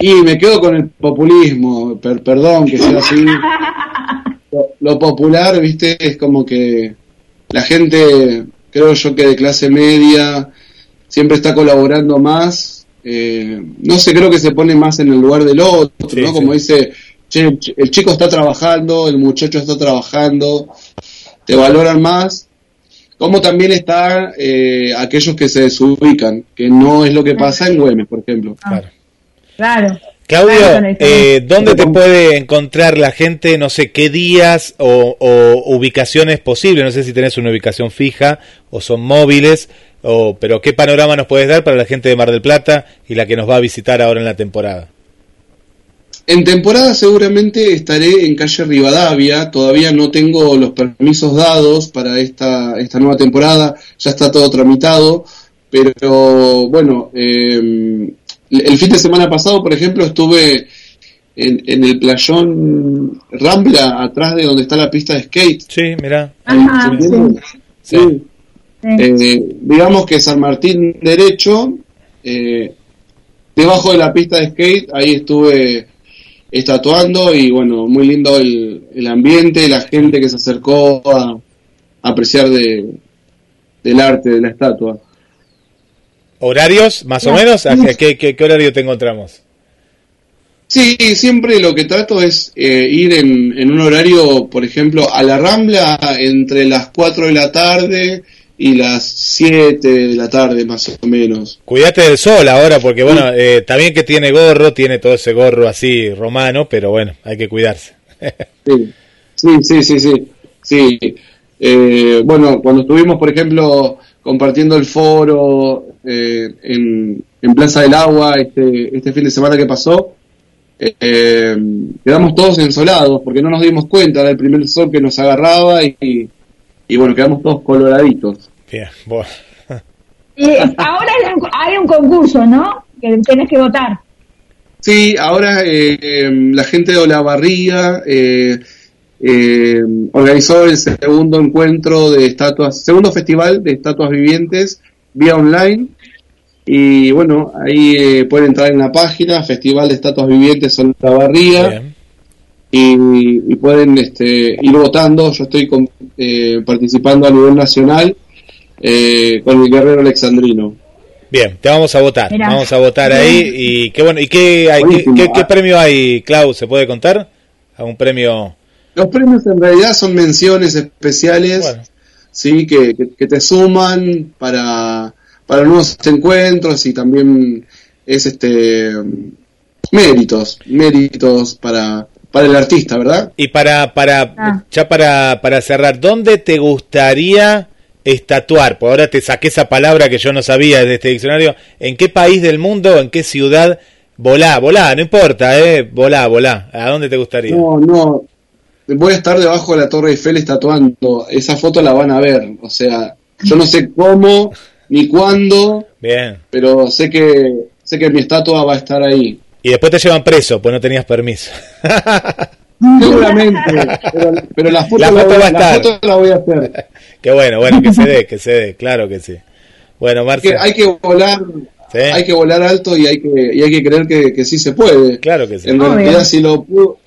y me quedo con el populismo, per- perdón que sea así. Lo, lo popular, viste, es como que la gente, creo yo que de clase media, siempre está colaborando más. Eh, no sé, creo que se pone más en el lugar del otro, Sí, ¿no? sí. Como dice, che, el ch- el chico está trabajando, el muchacho está trabajando, te valoran más. Como también está eh, aquellos que se desubican, que no es lo que pasa en Güemes, por ejemplo. Claro. Claro. Claudio, eh, ¿dónde te puede encontrar la gente? No sé qué días o, o ubicaciones posibles. No sé si tenés una ubicación fija o son móviles, o, pero ¿qué panorama nos puedes dar para la gente de Mar del Plata y la que nos va a visitar ahora en la temporada? En temporada seguramente estaré en calle Rivadavia, todavía no tengo los permisos dados para esta, esta nueva temporada, ya está todo tramitado, pero bueno, eh, el fin de semana pasado, por ejemplo, estuve en, en el playón Rambla, atrás de donde está la pista de skate. Sí, mira. Ajá. Sí. Sí. Sí. Eh, digamos que San Martín derecho, eh, debajo de la pista de skate, ahí estuve estatuando y bueno, muy lindo el, el ambiente, la gente que se acercó a, a apreciar de, del arte de la estatua. ¿Horarios, más o menos? ¿A qué, qué- qué horario te encontramos? Sí, siempre lo que trato es eh, ir en, en un horario, por ejemplo, a la Rambla entre las 4 de la tarde y las 7 de la tarde, más o menos. Cuídate del sol ahora, porque bueno, eh, también que tiene gorro, tiene todo ese gorro así romano, pero bueno, hay que cuidarse. Sí, sí, sí, sí, sí. sí. Eh, bueno, cuando estuvimos, por ejemplo, compartiendo el foro eh, en, en Plaza del Agua este, este fin de semana que pasó, eh, quedamos todos ensolados porque no nos dimos cuenta del primer sol que nos agarraba y, y bueno, quedamos todos coloraditos. Bien, bueno. Y ahora hay un, concurso, ¿no? Que tenés que votar. Sí, ahora eh, eh, la gente de Olavarría eh, eh, organizó el segundo encuentro de estatuas, segundo festival de estatuas vivientes vía online. Y bueno, ahí eh, pueden entrar en la página Festival de Estatuas Vivientes Olavarría Bien. y, y pueden este, ir votando. Yo estoy con- eh, participando a nivel nacional eh, con el guerrero alexandrino. Bien, te vamos a votar, Mirá. vamos a votar ahí y qué bueno, ¿y qué, hay, qué, qué premio hay, Clau? ¿Se puede contar? ¿Algún premio? Los premios en realidad son menciones especiales. Bueno, sí, que, que, que te suman para, para nuevos encuentros y también es este méritos, méritos para, para el artista, ¿verdad? y para, para, Ah. ya para, para cerrar, ¿dónde te gustaría estatuar? Por ahora te saqué esa palabra que yo no sabía de este diccionario. ¿En qué país del mundo, en qué ciudad? Volá, volá, no importa, eh, volá, volá. ¿A dónde te gustaría? No, no, voy a estar debajo de la Torre Eiffel estatuando, esa foto la van a ver, o sea, yo no sé cómo ni cuándo, Bien. pero sé que sé que mi estatua va a estar ahí. Y después te llevan preso, pues no tenías permiso. Seguramente, pero, pero la foto La la, foto voy, va a la estar. foto la voy a hacer. Qué bueno, bueno, que se dé, que se dé, claro que sí. Bueno, Marcia. hay que volar Sí. hay que volar alto y hay que y hay que creer que, que sí se puede Claro que sí. en Obvio. realidad si lo pudo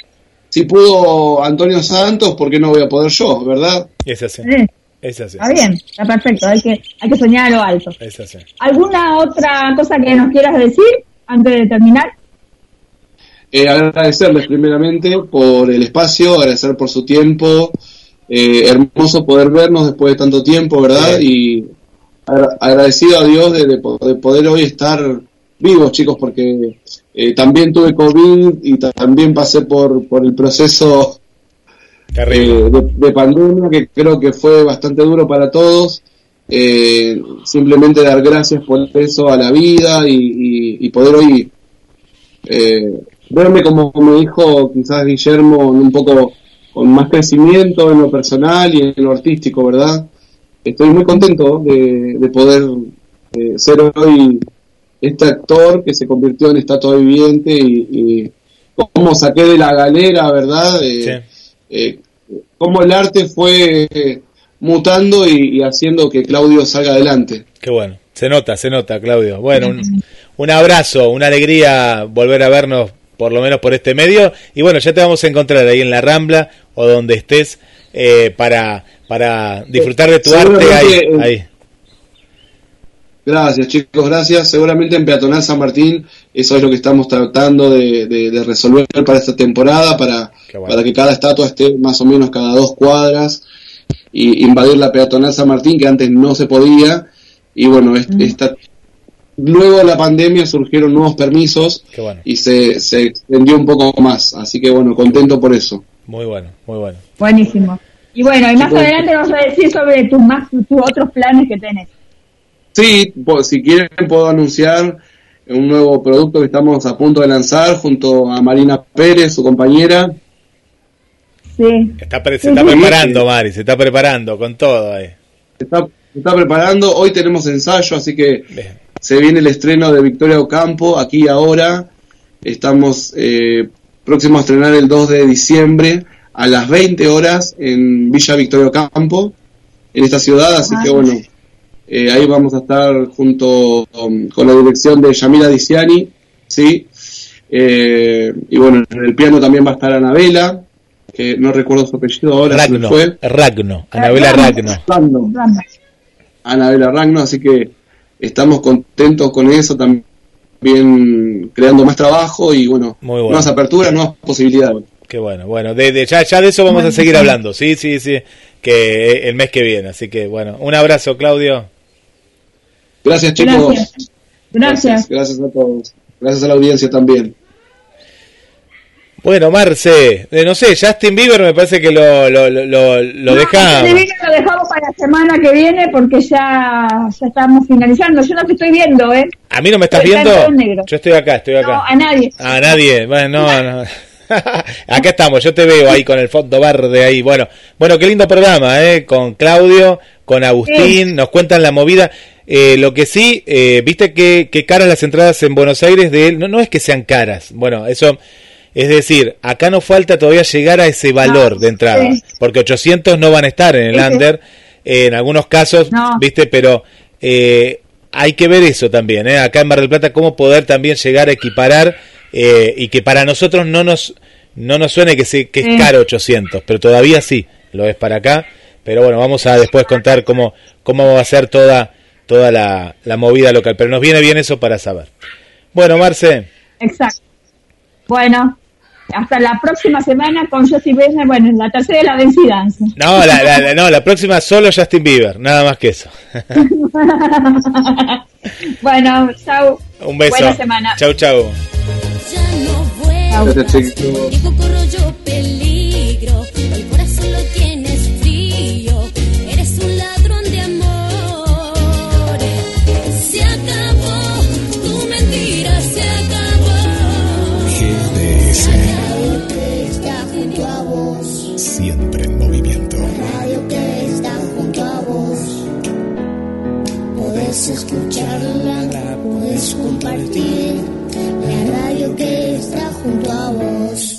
si pudo Antonio Santos por qué no voy a poder yo verdad Es así. Sí. Es así. Está bien, está perfecto, hay que, hay que soñar a lo alto. Es así. ¿Alguna otra cosa que nos quieras decir antes de terminar? Eh, agradecerles primeramente por el espacio, agradecer por su tiempo. Eh, hermoso poder vernos después de tanto tiempo, ¿verdad? Y agra- agradecido a Dios de, de de poder hoy estar vivos, chicos, porque eh, también tuve COVID y ta- también pasé por, por el proceso eh, de, de pandemia, que creo que fue bastante duro para todos. Eh, simplemente dar gracias por eso a la vida y, y- y poder hoy eh, verme como me dijo quizás Guillermo un poco con más crecimiento en lo personal y en lo artístico, ¿verdad? Estoy muy contento de, de poder eh, ser hoy este actor que se convirtió en estatua viviente y, y cómo saqué de la galera, ¿verdad? Eh, eh, cómo el arte fue mutando y, y haciendo que Claudio salga adelante. Qué bueno. Se nota, se nota, Claudio. Bueno, un, un abrazo, una alegría volver a vernos por lo menos por este medio. Y bueno, ya te vamos a encontrar ahí en la Rambla o donde estés eh, para, para disfrutar de tu arte ahí. Eh, ahí. Gracias, chicos, gracias. Seguramente en Peatonal San Martín, eso es lo que estamos tratando de, de- de resolver para esta temporada, para, para que cada estatua esté más o menos cada dos cuadras y invadir la Peatonal San Martín, que antes no se podía. Y bueno, es- esta, luego de la pandemia surgieron nuevos permisos Qué bueno. y se, se extendió un poco más. Así que bueno, contento por eso. Muy bueno, muy bueno. Buenísimo. Y bueno, y más adelante nos vas a decir sobre tus más tus otros planes que tenés. Sí, si quieren puedo anunciar un nuevo producto que estamos a punto de lanzar junto a Marina Pérez, su compañera. Sí. Está pre- se está preparando, Mari, se está preparando con todo ahí. Se está, se está preparando, hoy tenemos ensayo, así que se viene el estreno de Victoria Ocampo, aquí y ahora. Estamos eh, próximos a estrenar el 2 de diciembre a las 20 horas en Villa Victoria Ocampo, en esta ciudad, así que bueno, eh, ahí vamos a estar junto um, con la dirección de Yamila Diciani, ¿sí? Eh, y bueno, en el piano también va a estar Anabela, que no recuerdo su apellido ahora, Ragno, fue. Ragno, Anabela Ragno. Ragno. Anabela Ragno, así que estamos contentos con eso también creando más trabajo y bueno, Muy bueno. nuevas aperturas, nuevas posibilidades. Qué bueno, bueno, de, de- ya, ya de eso vamos a seguir hablando, sí, sí, sí, que el mes que viene, así que bueno, un abrazo, Claudio. Gracias chicos. Gracias. Gracias. Gracias a todos. Gracias a la audiencia también. Bueno, Marce, eh, no sé, Justin Bieber me parece que lo, lo, lo, lo, lo No, dejamos. este video lo dejamos para la semana que viene porque ya, ya estamos finalizando. Yo no te estoy viendo, ¿eh? ¿A mí no me estás Está en viendo? Yo estoy acá, estoy acá. No, a nadie. A nadie, bueno, no, no. Acá estamos, yo te veo ahí con el fondo verde ahí. Bueno, bueno, qué lindo programa, ¿eh? Con Claudio, con Agustín, Sí. nos cuentan la movida. Eh, lo que sí, eh, viste que, que caras las entradas en Buenos Aires de él, no, no es que sean caras, bueno, eso, es decir, acá nos falta todavía llegar a ese valor de entrada, sí. porque 800 no van a estar en el Sí, under, eh, en algunos casos, viste, pero eh, hay que ver eso también, ¿eh? acá en Mar del Plata, cómo poder también llegar a equiparar eh, y que para nosotros no nos no nos suene que, se, que es caro 800, pero todavía sí, lo es para acá. Pero bueno, vamos a después contar cómo, cómo va a ser toda, toda la, la movida local. Pero nos viene bien eso para saber. Bueno, Marce, Exacto. Bueno, hasta la próxima semana con Josie Bender, bueno, en la tercera de la vencida. no la, la- la- no, la próxima solo Justin Bieber, nada más que eso. bueno, chau. Un beso. Buena semana. Chau, chau. Gracias puedes escucharla, la puedes compartir, la radio que está junto a vos.